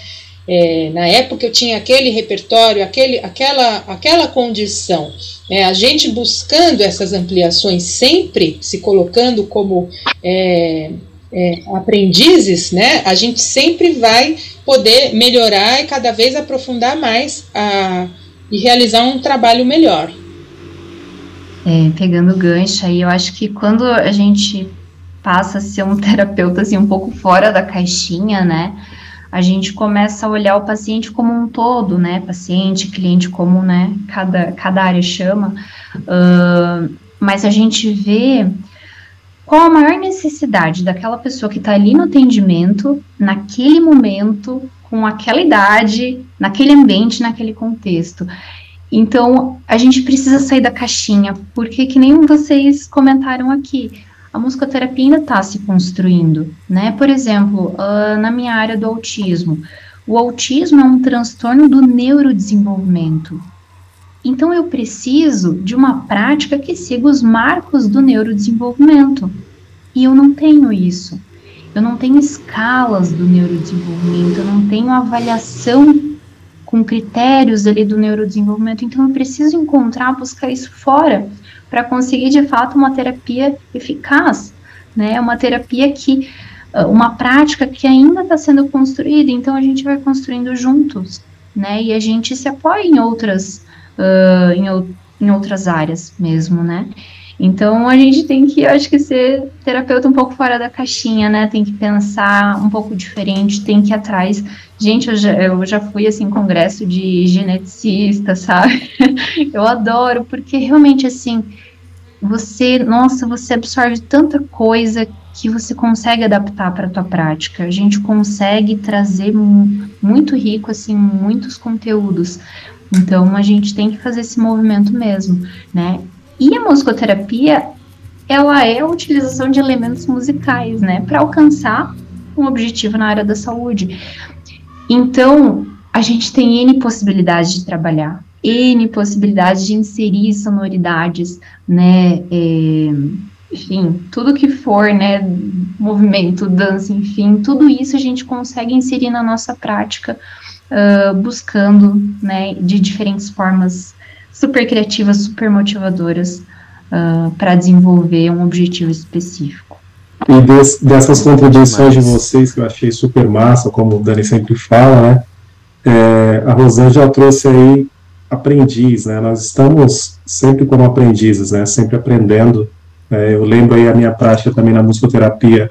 É, na época eu tinha aquele repertório, aquele, aquela, aquela condição. É, a gente buscando essas ampliações sempre, se colocando como é, é, aprendizes, né, a gente sempre vai poder melhorar e cada vez aprofundar mais a, e realizar um trabalho melhor. É, pegando o gancho aí, eu acho que quando a gente passa a ser um terapeuta assim, um pouco fora da caixinha, né, a gente começa a olhar o paciente como um todo, né, paciente, cliente, como, né, cada, cada área chama, uh, mas a gente vê qual a maior necessidade daquela pessoa que está ali no atendimento, naquele momento, com aquela idade, naquele ambiente, naquele contexto. Então, a gente precisa sair da caixinha, porque que nem vocês comentaram aqui, a musicoterapia ainda está se construindo, né? Por exemplo, uh, na minha área do autismo, o autismo é um transtorno do neurodesenvolvimento. Então eu preciso de uma prática que siga os marcos do neurodesenvolvimento. E eu não tenho isso. Eu não tenho escalas do neurodesenvolvimento, eu não tenho avaliação com critérios ali do neurodesenvolvimento. Então eu preciso encontrar, buscar isso fora para conseguir de fato uma terapia eficaz, né? Uma terapia que ah, uma prática que ainda está sendo construída, então a gente vai construindo juntos, né? E a gente se apoia em outras uh, em, em outras áreas mesmo, né? Então a gente tem que, eu acho que ser terapeuta um pouco fora da caixinha, né? Tem que pensar um pouco diferente, tem que ir atrás. Gente, eu já, eu já fui assim congresso de geneticista, sabe? Eu adoro, porque realmente assim, você, nossa, você absorve tanta coisa que você consegue adaptar para a tua prática. A gente consegue trazer muito rico assim muitos conteúdos. Então a gente tem que fazer esse movimento mesmo, né? E a musicoterapia, ela é a utilização de elementos musicais, né, para alcançar um objetivo na área da saúde. Então, a gente tem N possibilidades de trabalhar, N possibilidades de inserir sonoridades, né, é, enfim, tudo que for, né, movimento, dança, enfim, tudo isso a gente consegue inserir na nossa prática, uh, buscando, né, de diferentes formas super criativas, super motivadoras uh, para desenvolver um objetivo específico. E des, dessas contradições de vocês que eu achei super massa, como o Dani sempre fala, né? É, a Rosângela trouxe aí aprendiz, né? Nós estamos sempre como aprendizes, né? Sempre aprendendo. É, eu lembro aí a minha prática também na musicoterapia,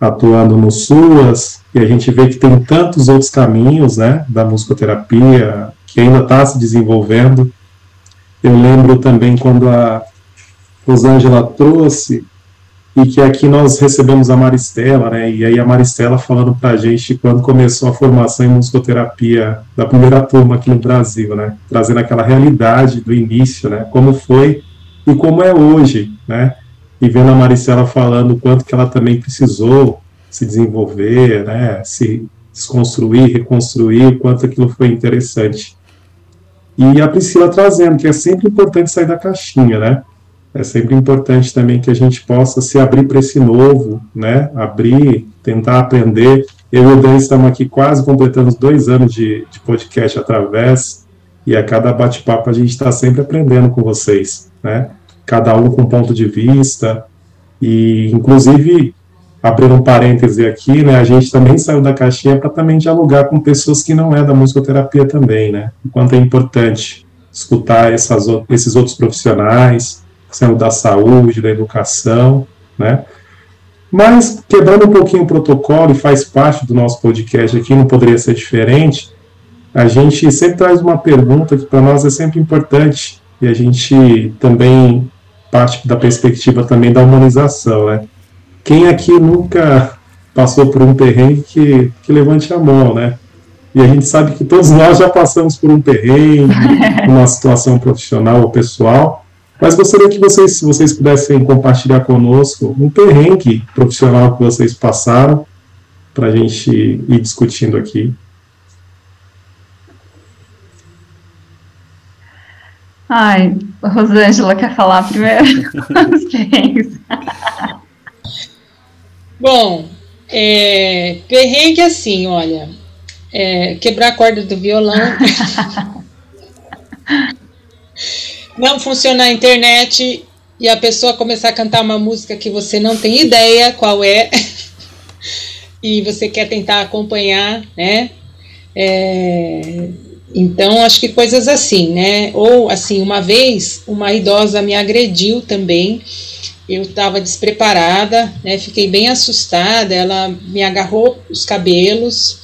atuando no SUAS, e a gente vê que tem tantos outros caminhos, né? Da musicoterapia que ainda está se desenvolvendo. Eu lembro também quando a Rosângela trouxe e que aqui nós recebemos a Maristela, né? E aí a Maristela falando para a gente quando começou a formação em musicoterapia da primeira turma aqui no Brasil, né? Trazendo aquela realidade do início, né? Como foi e como é hoje, né? E vendo a Maristela falando o quanto que ela também precisou se desenvolver, né? Se desconstruir, reconstruir, o quanto aquilo foi interessante. E a Priscila trazendo que é sempre importante sair da caixinha, né? É sempre importante também que a gente possa se abrir para esse novo, né? Abrir, tentar aprender. Eu e o Dan estamos aqui quase completando dois anos de, de podcast através, e a cada bate-papo a gente está sempre aprendendo com vocês, né? Cada um com um ponto de vista, e inclusive abrindo um parêntese aqui, né, a gente também saiu da caixinha para também dialogar com pessoas que não é da musicoterapia também, né, o quanto é importante escutar essas, esses outros profissionais, sendo da saúde, da educação, né, mas quebrando um pouquinho o protocolo, e faz parte do nosso podcast aqui, não poderia ser diferente, a gente sempre traz uma pergunta que para nós é sempre importante, e a gente também parte da perspectiva também da humanização, né, quem aqui nunca passou por um perrengue que, que levante a mão, né? E a gente sabe que todos nós já passamos por um perrengue, uma situação profissional ou pessoal, mas gostaria que vocês, se vocês pudessem compartilhar conosco um perrengue profissional que vocês passaram, para a gente ir discutindo aqui. Ai, Rosângela quer falar primeiro? Bom, é, perrengue assim, olha, é, quebrar a corda do violão, não funcionar a internet e a pessoa começar a cantar uma música que você não tem ideia qual é e você quer tentar acompanhar, né? É, então, acho que coisas assim, né? Ou, assim, uma vez, uma idosa me agrediu também. Eu estava despreparada, né, fiquei bem assustada, ela me agarrou os cabelos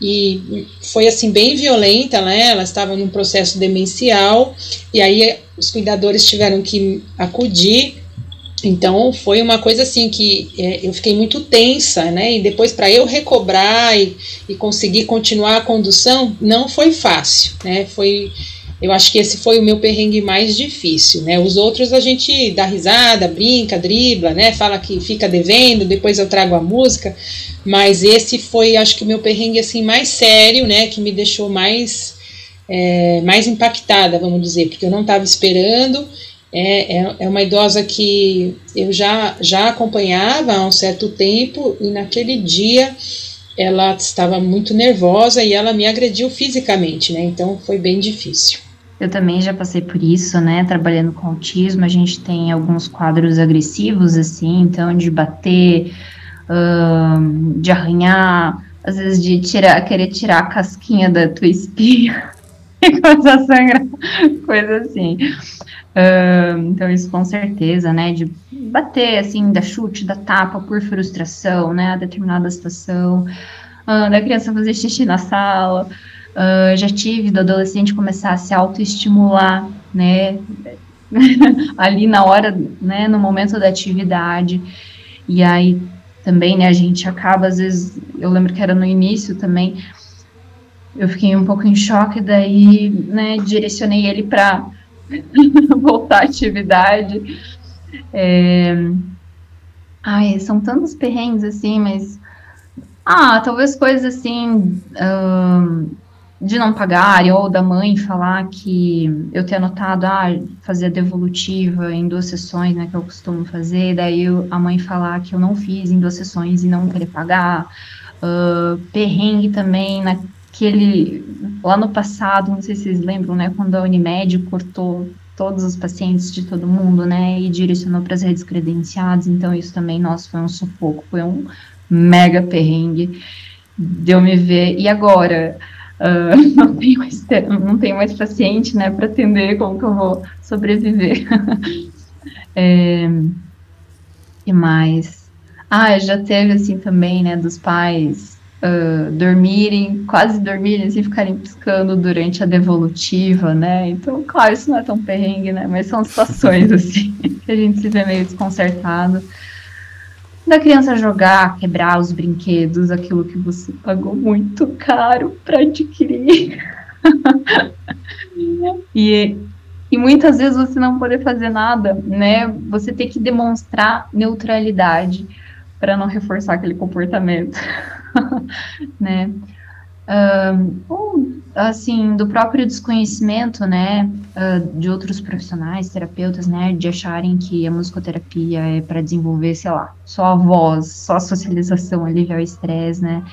e foi assim bem violenta, né, ela estava num processo demencial. E aí os cuidadores tiveram que acudir, então foi uma coisa assim que é, eu fiquei muito tensa, né, e depois para eu recobrar e, e conseguir continuar a condução não foi fácil, né, foi eu acho que esse foi o meu perrengue mais difícil, né? Os outros a gente dá risada, brinca, dribla, né? Fala que fica devendo, depois eu trago a música, mas esse foi, acho que o meu perrengue assim mais sério, né? Que me deixou mais é, mais impactada, vamos dizer, porque eu não estava esperando. É, é, é, uma idosa que eu já já acompanhava há um certo tempo e naquele dia ela estava muito nervosa e ela me agrediu fisicamente, né? Então foi bem difícil. Eu também já passei por isso, né? Trabalhando com autismo, a gente tem alguns quadros agressivos, assim, então de bater, de arranhar, às vezes de tirar, querer tirar a casquinha da tua espinha. começar a sangrar, coisa assim. Então, isso com certeza, né, de bater, assim, da chute, da tapa por frustração, né, a determinada situação, uh, da criança fazer xixi na sala, uh, já tive do adolescente começar a se autoestimular, né, ali na hora, né, no momento da atividade, e aí também, né, a gente acaba, às vezes, eu lembro que era no início também, eu fiquei um pouco em choque, daí, né, direcionei ele para voltar à atividade. É... Ai, são tantos perrengues assim, mas. Ah, talvez coisas assim. de não pagarem, ou da mãe falar que eu ter anotado, ah, fazer a devolutiva em duas sessões, né, que eu costumo fazer, daí a mãe falar que eu não fiz em duas sessões e não querer pagar. Uh, perrengue também na, que ele, lá no passado, não sei se vocês lembram, né, quando a Unimed cortou todos os pacientes de todo mundo, né, e direcionou para as redes credenciadas, então isso também, nossa, foi um sufoco, foi um mega perrengue, deu me ver, e agora, uh, não, tenho mais, não tenho mais paciente, né, para atender, como que eu vou sobreviver? é, e mais? Ah, já teve, assim, também, né, dos pais uh, dormirem, quase dormirem, assim, ficarem piscando durante a devolutiva, né? Então, claro, isso não é tão perrengue, né? Mas são situações, assim, que a gente se vê meio desconcertado. Da criança jogar, quebrar os brinquedos, aquilo que você pagou muito caro para adquirir. e, e muitas vezes você não poder fazer nada, né? Você ter que demonstrar neutralidade para não reforçar aquele comportamento. né? Um, ou, assim, do próprio desconhecimento, né, uh, de outros profissionais, terapeutas, né, de acharem que a musicoterapia é para desenvolver, sei lá, só a voz, só a socialização, alívio ao estresse, né,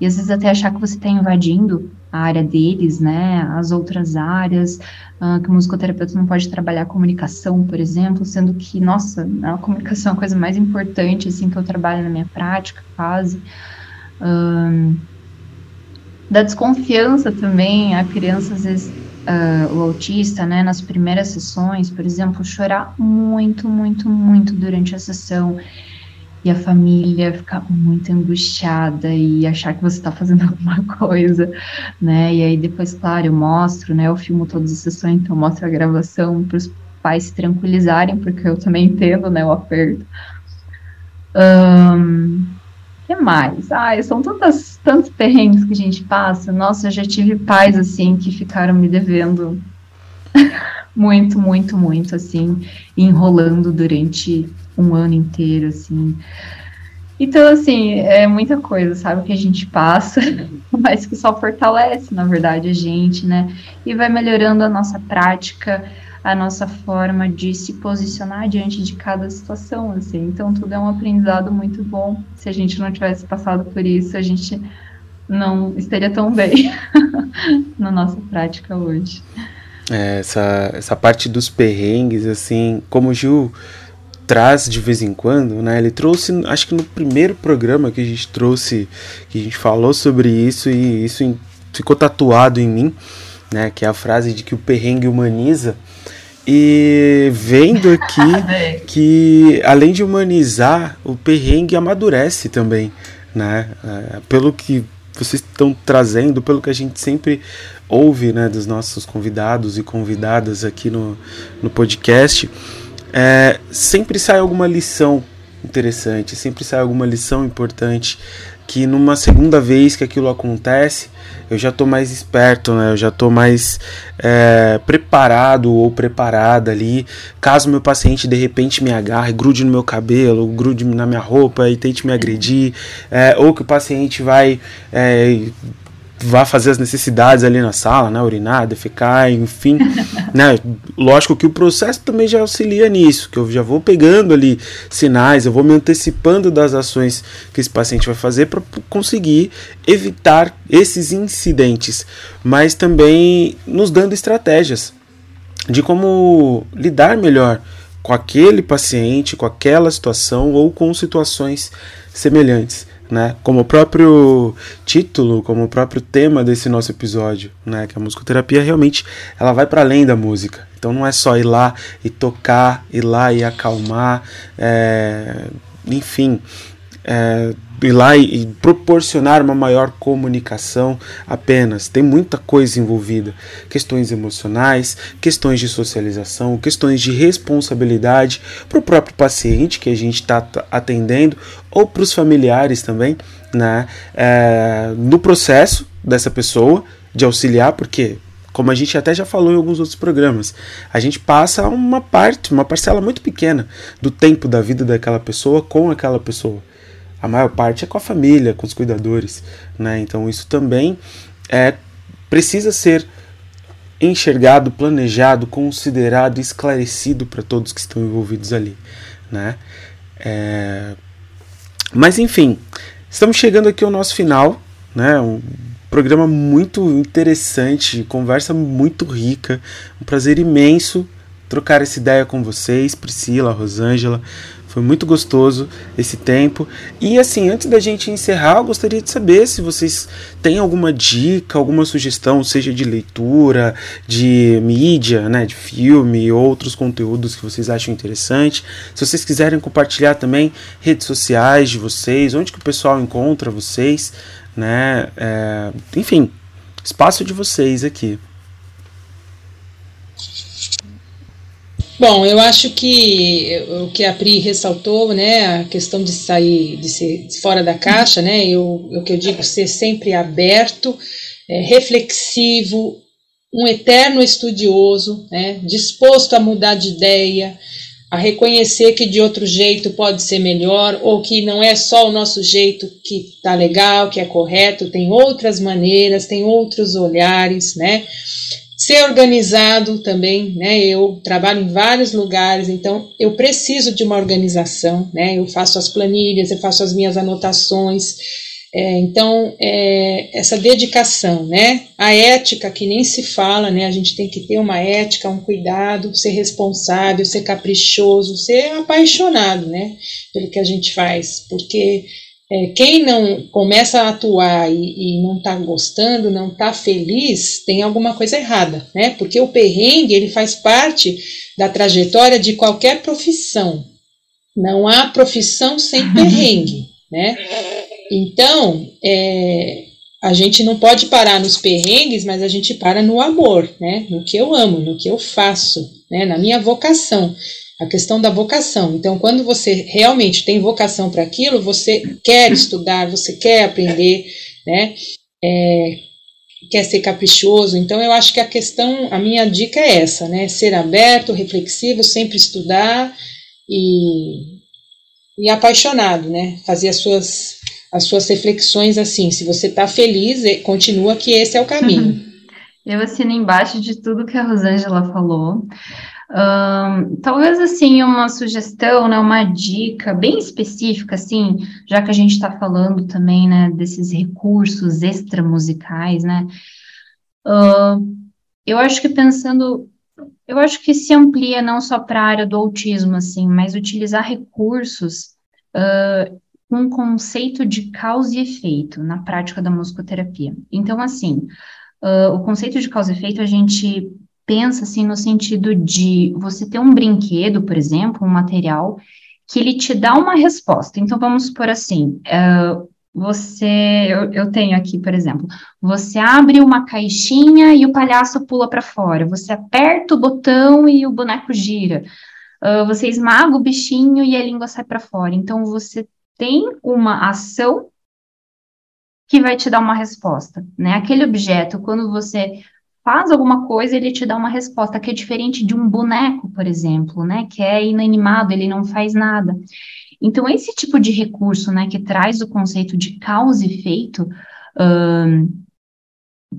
e às vezes até achar que você está invadindo a área deles, né, as outras áreas, uh, que o musicoterapeuta não pode trabalhar comunicação, por exemplo, sendo que, nossa, a comunicação é a coisa mais importante, assim, que eu trabalho na minha prática, quase, da desconfiança também, a criança, às vezes, uh, o autista, né, nas primeiras sessões, por exemplo, chorar muito, muito, muito durante a sessão e a família ficar muito angustiada e achar que você está fazendo alguma coisa, né? E aí depois, claro, eu mostro, né? Eu filmo todas as sessões, então mostro a gravação para os pais se tranquilizarem, porque eu também entendo, né? O aperto. Um, que mais? Ai, são tantas, tantos perrengues que a gente passa. Nossa, eu já tive pais, assim, que ficaram me devendo muito, muito, muito, assim, enrolando durante um ano inteiro, assim. Então, assim, é muita coisa, sabe, que a gente passa, mas que só fortalece, na verdade, a gente, né? E vai melhorando a nossa prática, a nossa forma de se posicionar diante de cada situação, assim. Então, tudo é um aprendizado muito bom. Se a gente não tivesse passado por isso, a gente não estaria tão bem na nossa prática hoje. É, essa, essa parte dos perrengues, assim, como o Gil traz de vez em quando, né? Ele trouxe, acho que no primeiro programa que a gente trouxe, que a gente falou sobre isso e isso ficou tatuado em mim, né? Que é a frase de que o perrengue humaniza. E vendo aqui que, além de humanizar, o perrengue amadurece também, né? É, pelo que vocês estão trazendo, pelo que a gente sempre ouve, né, dos nossos convidados e convidadas aqui no, no podcast, é, sempre sai alguma lição interessante, sempre sai alguma lição importante que numa segunda vez que aquilo acontece, eu já estou mais esperto, né? Eu já estou mais é, preparado ou preparada ali. Caso meu paciente de repente me agarre, grude no meu cabelo, grude na minha roupa e tente me agredir, é, ou que o paciente vai é, vá fazer as necessidades ali na sala, né, urinar, defecar, enfim, né, lógico que o processo também já auxilia nisso, que eu já vou pegando ali sinais, eu vou me antecipando das ações que esse paciente vai fazer para conseguir evitar esses incidentes, mas também nos dando estratégias de como lidar melhor com aquele paciente, com aquela situação ou com situações semelhantes né? Como o próprio título, como o próprio tema desse nosso episódio, né? Que a musicoterapia realmente ela vai para além da música. Então não é só ir lá e tocar, ir lá e acalmar, é, enfim, é, ir lá e, proporcionar uma maior comunicação apenas. Tem muita coisa envolvida: questões emocionais, questões de socialização, questões de responsabilidade para o próprio paciente que a gente está atendendo ou para os familiares também, né? É, no processo dessa pessoa de auxiliar, porque como a gente até já falou em alguns outros programas, a gente passa uma parte, uma parcela muito pequena do tempo da vida daquela pessoa com aquela pessoa a maior parte é com a família, com os cuidadores, né? Então isso também é precisa ser enxergado, planejado, considerado, esclarecido para todos que estão envolvidos ali, né? É... Mas enfim, estamos chegando aqui ao nosso final, né? Um programa muito interessante, conversa muito rica, um prazer imenso trocar essa ideia com vocês, Priscila, Rosângela. Foi muito gostoso esse tempo. E assim, antes da gente encerrar, eu gostaria de saber se vocês têm alguma dica, alguma sugestão, seja de leitura, de mídia, né, de filme, outros conteúdos que vocês acham interessante. Se vocês quiserem compartilhar também redes sociais de vocês, onde que o pessoal encontra vocês, né? É, enfim, espaço de vocês aqui. Bom, eu acho que o que a Pri ressaltou, né, a questão de sair, de ser fora da caixa, né, eu, o que eu digo, ser sempre aberto, é, reflexivo, um eterno estudioso, né, disposto a mudar de ideia, a reconhecer que de outro jeito pode ser melhor, ou que não é só o nosso jeito que tá legal, que é correto, tem outras maneiras, tem outros olhares, né? Ser organizado também, né? Eu trabalho em vários lugares, então eu preciso de uma organização, né? Eu faço as planilhas, eu faço as minhas anotações. É, então, é, essa dedicação, né? A ética que nem se fala, né? A gente tem que ter uma ética, um cuidado, ser responsável, ser caprichoso, ser apaixonado, né? Pelo que a gente faz, porque é, quem não começa a atuar e, e não está gostando, não está feliz, tem alguma coisa errada, né? Porque o perrengue ele faz parte da trajetória de qualquer profissão. Não há profissão sem perrengue, né? Então, é, a gente não pode parar nos perrengues, mas a gente para no amor, né? No que eu amo, no que eu faço, né? Na minha vocação a questão da vocação. Então, quando você realmente tem vocação para aquilo, você quer estudar, você quer aprender, né? É, quer ser caprichoso. Então, eu acho que a questão, a minha dica é essa, né? Ser aberto, reflexivo, sempre estudar e, e apaixonado, né? Fazer as suas, as suas reflexões assim. Se você está feliz, continua que esse é o caminho. Eu assino embaixo de tudo que a Rosângela falou. Um, talvez assim uma sugestão, né, uma dica bem específica, assim, já que a gente está falando também, né, desses recursos extramusicais, né, uh, eu acho que pensando, eu acho que se amplia não só para a área do autismo, assim, mas utilizar recursos uh, com um conceito de causa e efeito na prática da musicoterapia. Então, assim, uh, o conceito de causa e efeito a gente pensa assim no sentido de você ter um brinquedo, por exemplo, um material que ele te dá uma resposta. Então vamos supor assim, uh, você, eu, eu, tenho aqui, por exemplo, você abre uma caixinha e o palhaço pula para fora. Você aperta o botão e o boneco gira. Uh, você esmaga o bichinho e a língua sai para fora. Então você tem uma ação que vai te dar uma resposta, né? Aquele objeto, quando você faz alguma coisa, ele te dá uma resposta que é diferente de um boneco, por exemplo, né, que é inanimado, ele não faz nada. Então, esse tipo de recurso, né, que traz o conceito de causa e efeito, um,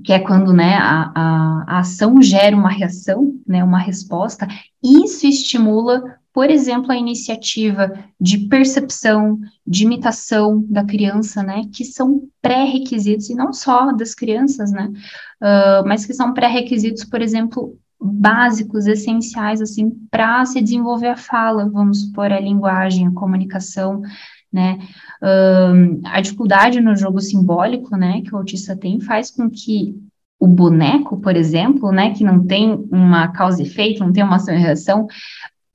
que é quando, né, a, a, a ação gera uma reação, né, uma resposta, isso estimula por exemplo, a iniciativa de percepção, de imitação da criança, né, que são pré-requisitos, e não só das crianças, né, uh, mas que são pré-requisitos, por exemplo, básicos, essenciais, assim, para se desenvolver a fala, vamos supor, a linguagem, a comunicação, né? a dificuldade no jogo simbólico, né, que o autista tem, faz com que o boneco, por exemplo, né, que não tem uma causa e efeito, não tem uma ação e reação,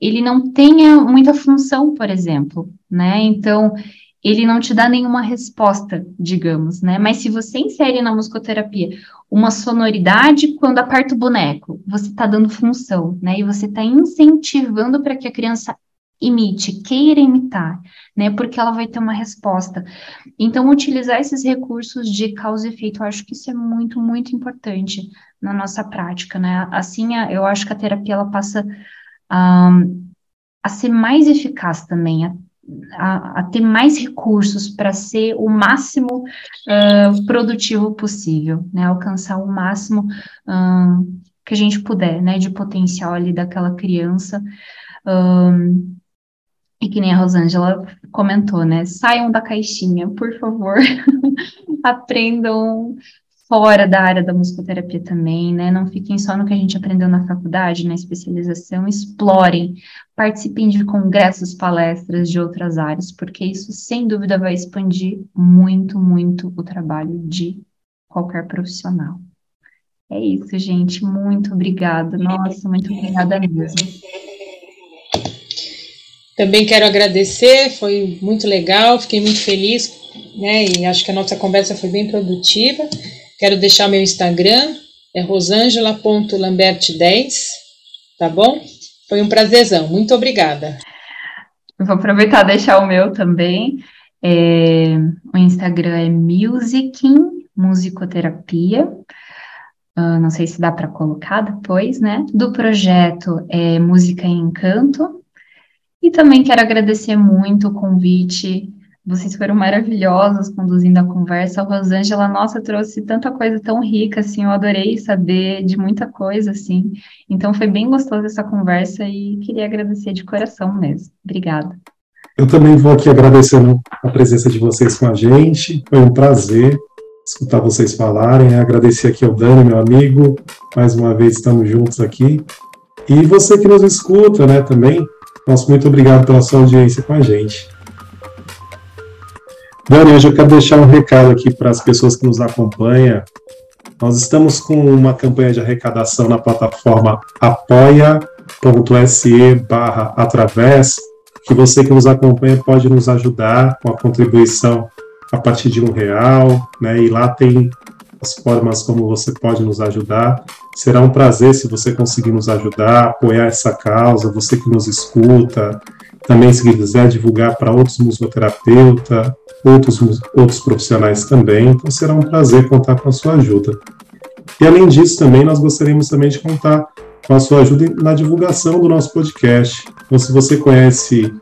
ele não tenha muita função, por exemplo, né? Então, ele não te dá nenhuma resposta, digamos, né? Mas se você insere na musicoterapia uma sonoridade quando aperta o boneco, você está dando função, né? E você está incentivando para que a criança imite, queira imitar, né? Porque ela vai ter uma resposta. Então, utilizar esses recursos de causa e efeito, eu acho que isso é muito, muito importante na nossa prática, né? Assim, eu acho que a terapia ela passa a, a ser mais eficaz também, a, a, a ter mais recursos para ser o máximo uh, produtivo possível, né? Alcançar o máximo que a gente puder, né? De potencial ali daquela criança. Um, e que nem a Rosângela comentou, né? Saiam da caixinha, por favor. Aprendam fora da área da musicoterapia também, né? Não fiquem só no que a gente aprendeu na faculdade, na especialização, explorem, participem de congressos, palestras de outras áreas, porque isso sem dúvida vai expandir muito, muito o trabalho de qualquer profissional. É isso, gente. Muito obrigada. Nossa, muito obrigada mesmo. Também quero agradecer, foi muito legal, fiquei muito feliz, né? E acho que a nossa conversa foi bem produtiva. Quero deixar meu Instagram, é rosangela.lambert10, tá bom? Foi um prazerzão, muito obrigada. vou aproveitar e deixar o meu também. É, o Instagram é Musicin, musicoterapia. Uh, não sei se dá para colocar depois, né? Do projeto é Música em Encanto, e também quero agradecer muito o convite. Vocês foram maravilhosos conduzindo a conversa. A Rosângela, nossa, trouxe tanta coisa tão rica, assim, eu adorei saber de muita coisa, assim. Então foi bem gostosa essa conversa e queria agradecer de coração mesmo. Obrigada. Eu também vou aqui agradecendo a presença de vocês com a gente. Foi um prazer escutar vocês falarem. Agradecer aqui ao Dani, meu amigo. Mais uma vez estamos juntos aqui. E você que nos escuta, né, também. Nosso muito obrigado pela sua audiência com a gente. Dani, eu quero deixar um recado aqui para as pessoas que nos acompanham. Nós estamos com uma campanha de arrecadação na plataforma apoia.se barra através, que você que nos acompanha pode nos ajudar com a contribuição a partir de um real, né? E lá tem as formas como você pode nos ajudar. Será um prazer se você conseguir nos ajudar, apoiar essa causa, você que nos escuta. Também, se quiser divulgar para outros musicoterapeutas, outros, outros profissionais também. Então, será um prazer contar com a sua ajuda. E, além disso, também nós gostaríamos também de contar com a sua ajuda na divulgação do nosso podcast. Então, se você conhece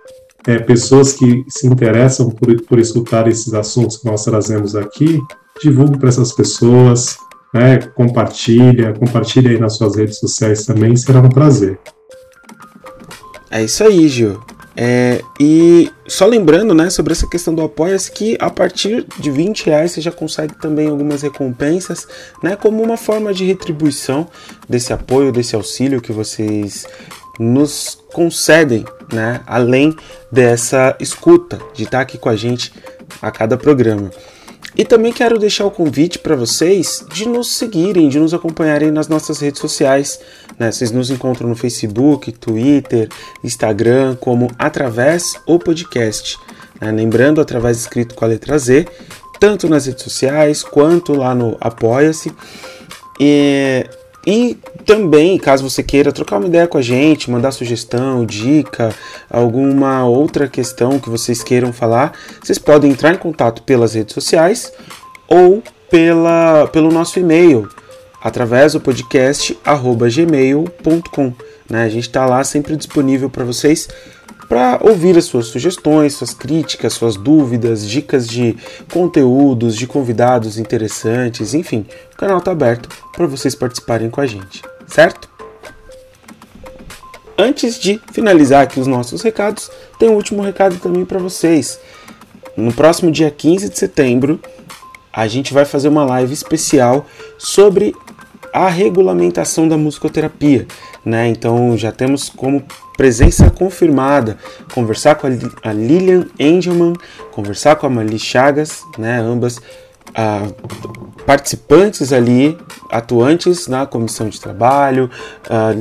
é, pessoas que se interessam por, por escutar esses assuntos que nós trazemos aqui, divulgue para essas pessoas, né, compartilha, compartilha aí nas suas redes sociais também, será um prazer. É isso aí, Gil. É, e só lembrando, né, sobre essa questão do apoia-se, que a partir de 20 reais você já consegue também algumas recompensas, né, como uma forma de retribuição desse apoio, desse auxílio que vocês nos concedem, né, além dessa escuta, de estar aqui com a gente a cada programa. E também quero deixar o convite para vocês de nos seguirem, de nos acompanharem nas nossas redes sociais. Né? Vocês nos encontram no Facebook, Twitter, Instagram, como Através o Podcast. Né? Lembrando, através escrito com a letra Z, tanto nas redes sociais quanto lá no Apoia-se. E e também, caso você queira trocar uma ideia com a gente, mandar sugestão, dica, alguma outra questão que vocês queiram falar, vocês podem entrar em contato pelas redes sociais ou pela, pelo nosso e-mail, através do podcast gmail.com. Né? A gente está lá sempre disponível para vocês para ouvir as suas sugestões, suas críticas, suas dúvidas, dicas de conteúdos, de convidados interessantes, enfim, o canal está aberto para vocês participarem com a gente, certo? Antes de finalizar aqui os nossos recados, tem um último recado também para vocês. No próximo dia 15 de setembro, a gente vai fazer uma live especial sobre a regulamentação da musicoterapia, né? Então já temos como presença confirmada conversar com a Lilian Engelman, conversar com a Mali Chagas, né? Ambas ah, participantes ali, atuantes na comissão de trabalho, ah,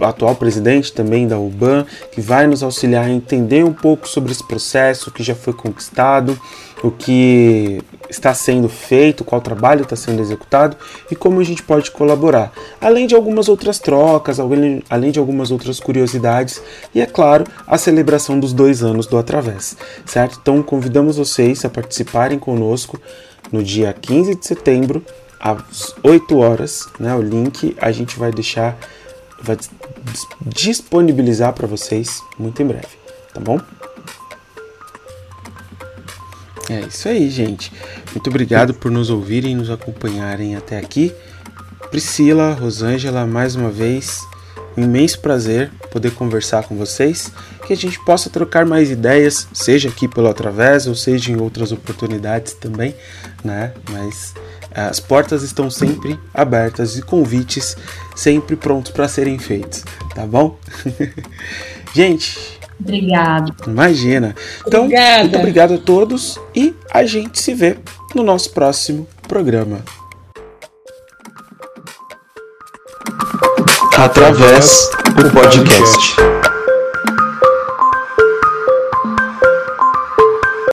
atual presidente também da UBAN, que vai nos auxiliar a entender um pouco sobre esse processo, que já foi conquistado, o que está sendo feito, qual trabalho está sendo executado e como a gente pode colaborar. Além de algumas outras trocas, além de algumas outras curiosidades e, é claro, a celebração dos dois anos do Através, certo? Então convidamos vocês a participarem conosco no dia 15 de setembro, às 8 horas, né? O link a gente vai deixar vai disponibilizar para vocês muito em breve, tá bom? É isso aí, gente. Muito obrigado por nos ouvirem e nos acompanharem até aqui. Priscila, Rosângela, mais uma vez, um imenso prazer poder conversar com vocês, que a gente possa trocar mais ideias, seja aqui pelo Através ou seja em outras oportunidades também, né? Mas as portas estão sempre abertas e convites sempre prontos para serem feitos, tá bom? gente, Obrigado. Imagina. Então, Obrigada. muito obrigado a todos e a gente se vê no nosso próximo programa. Através do podcast.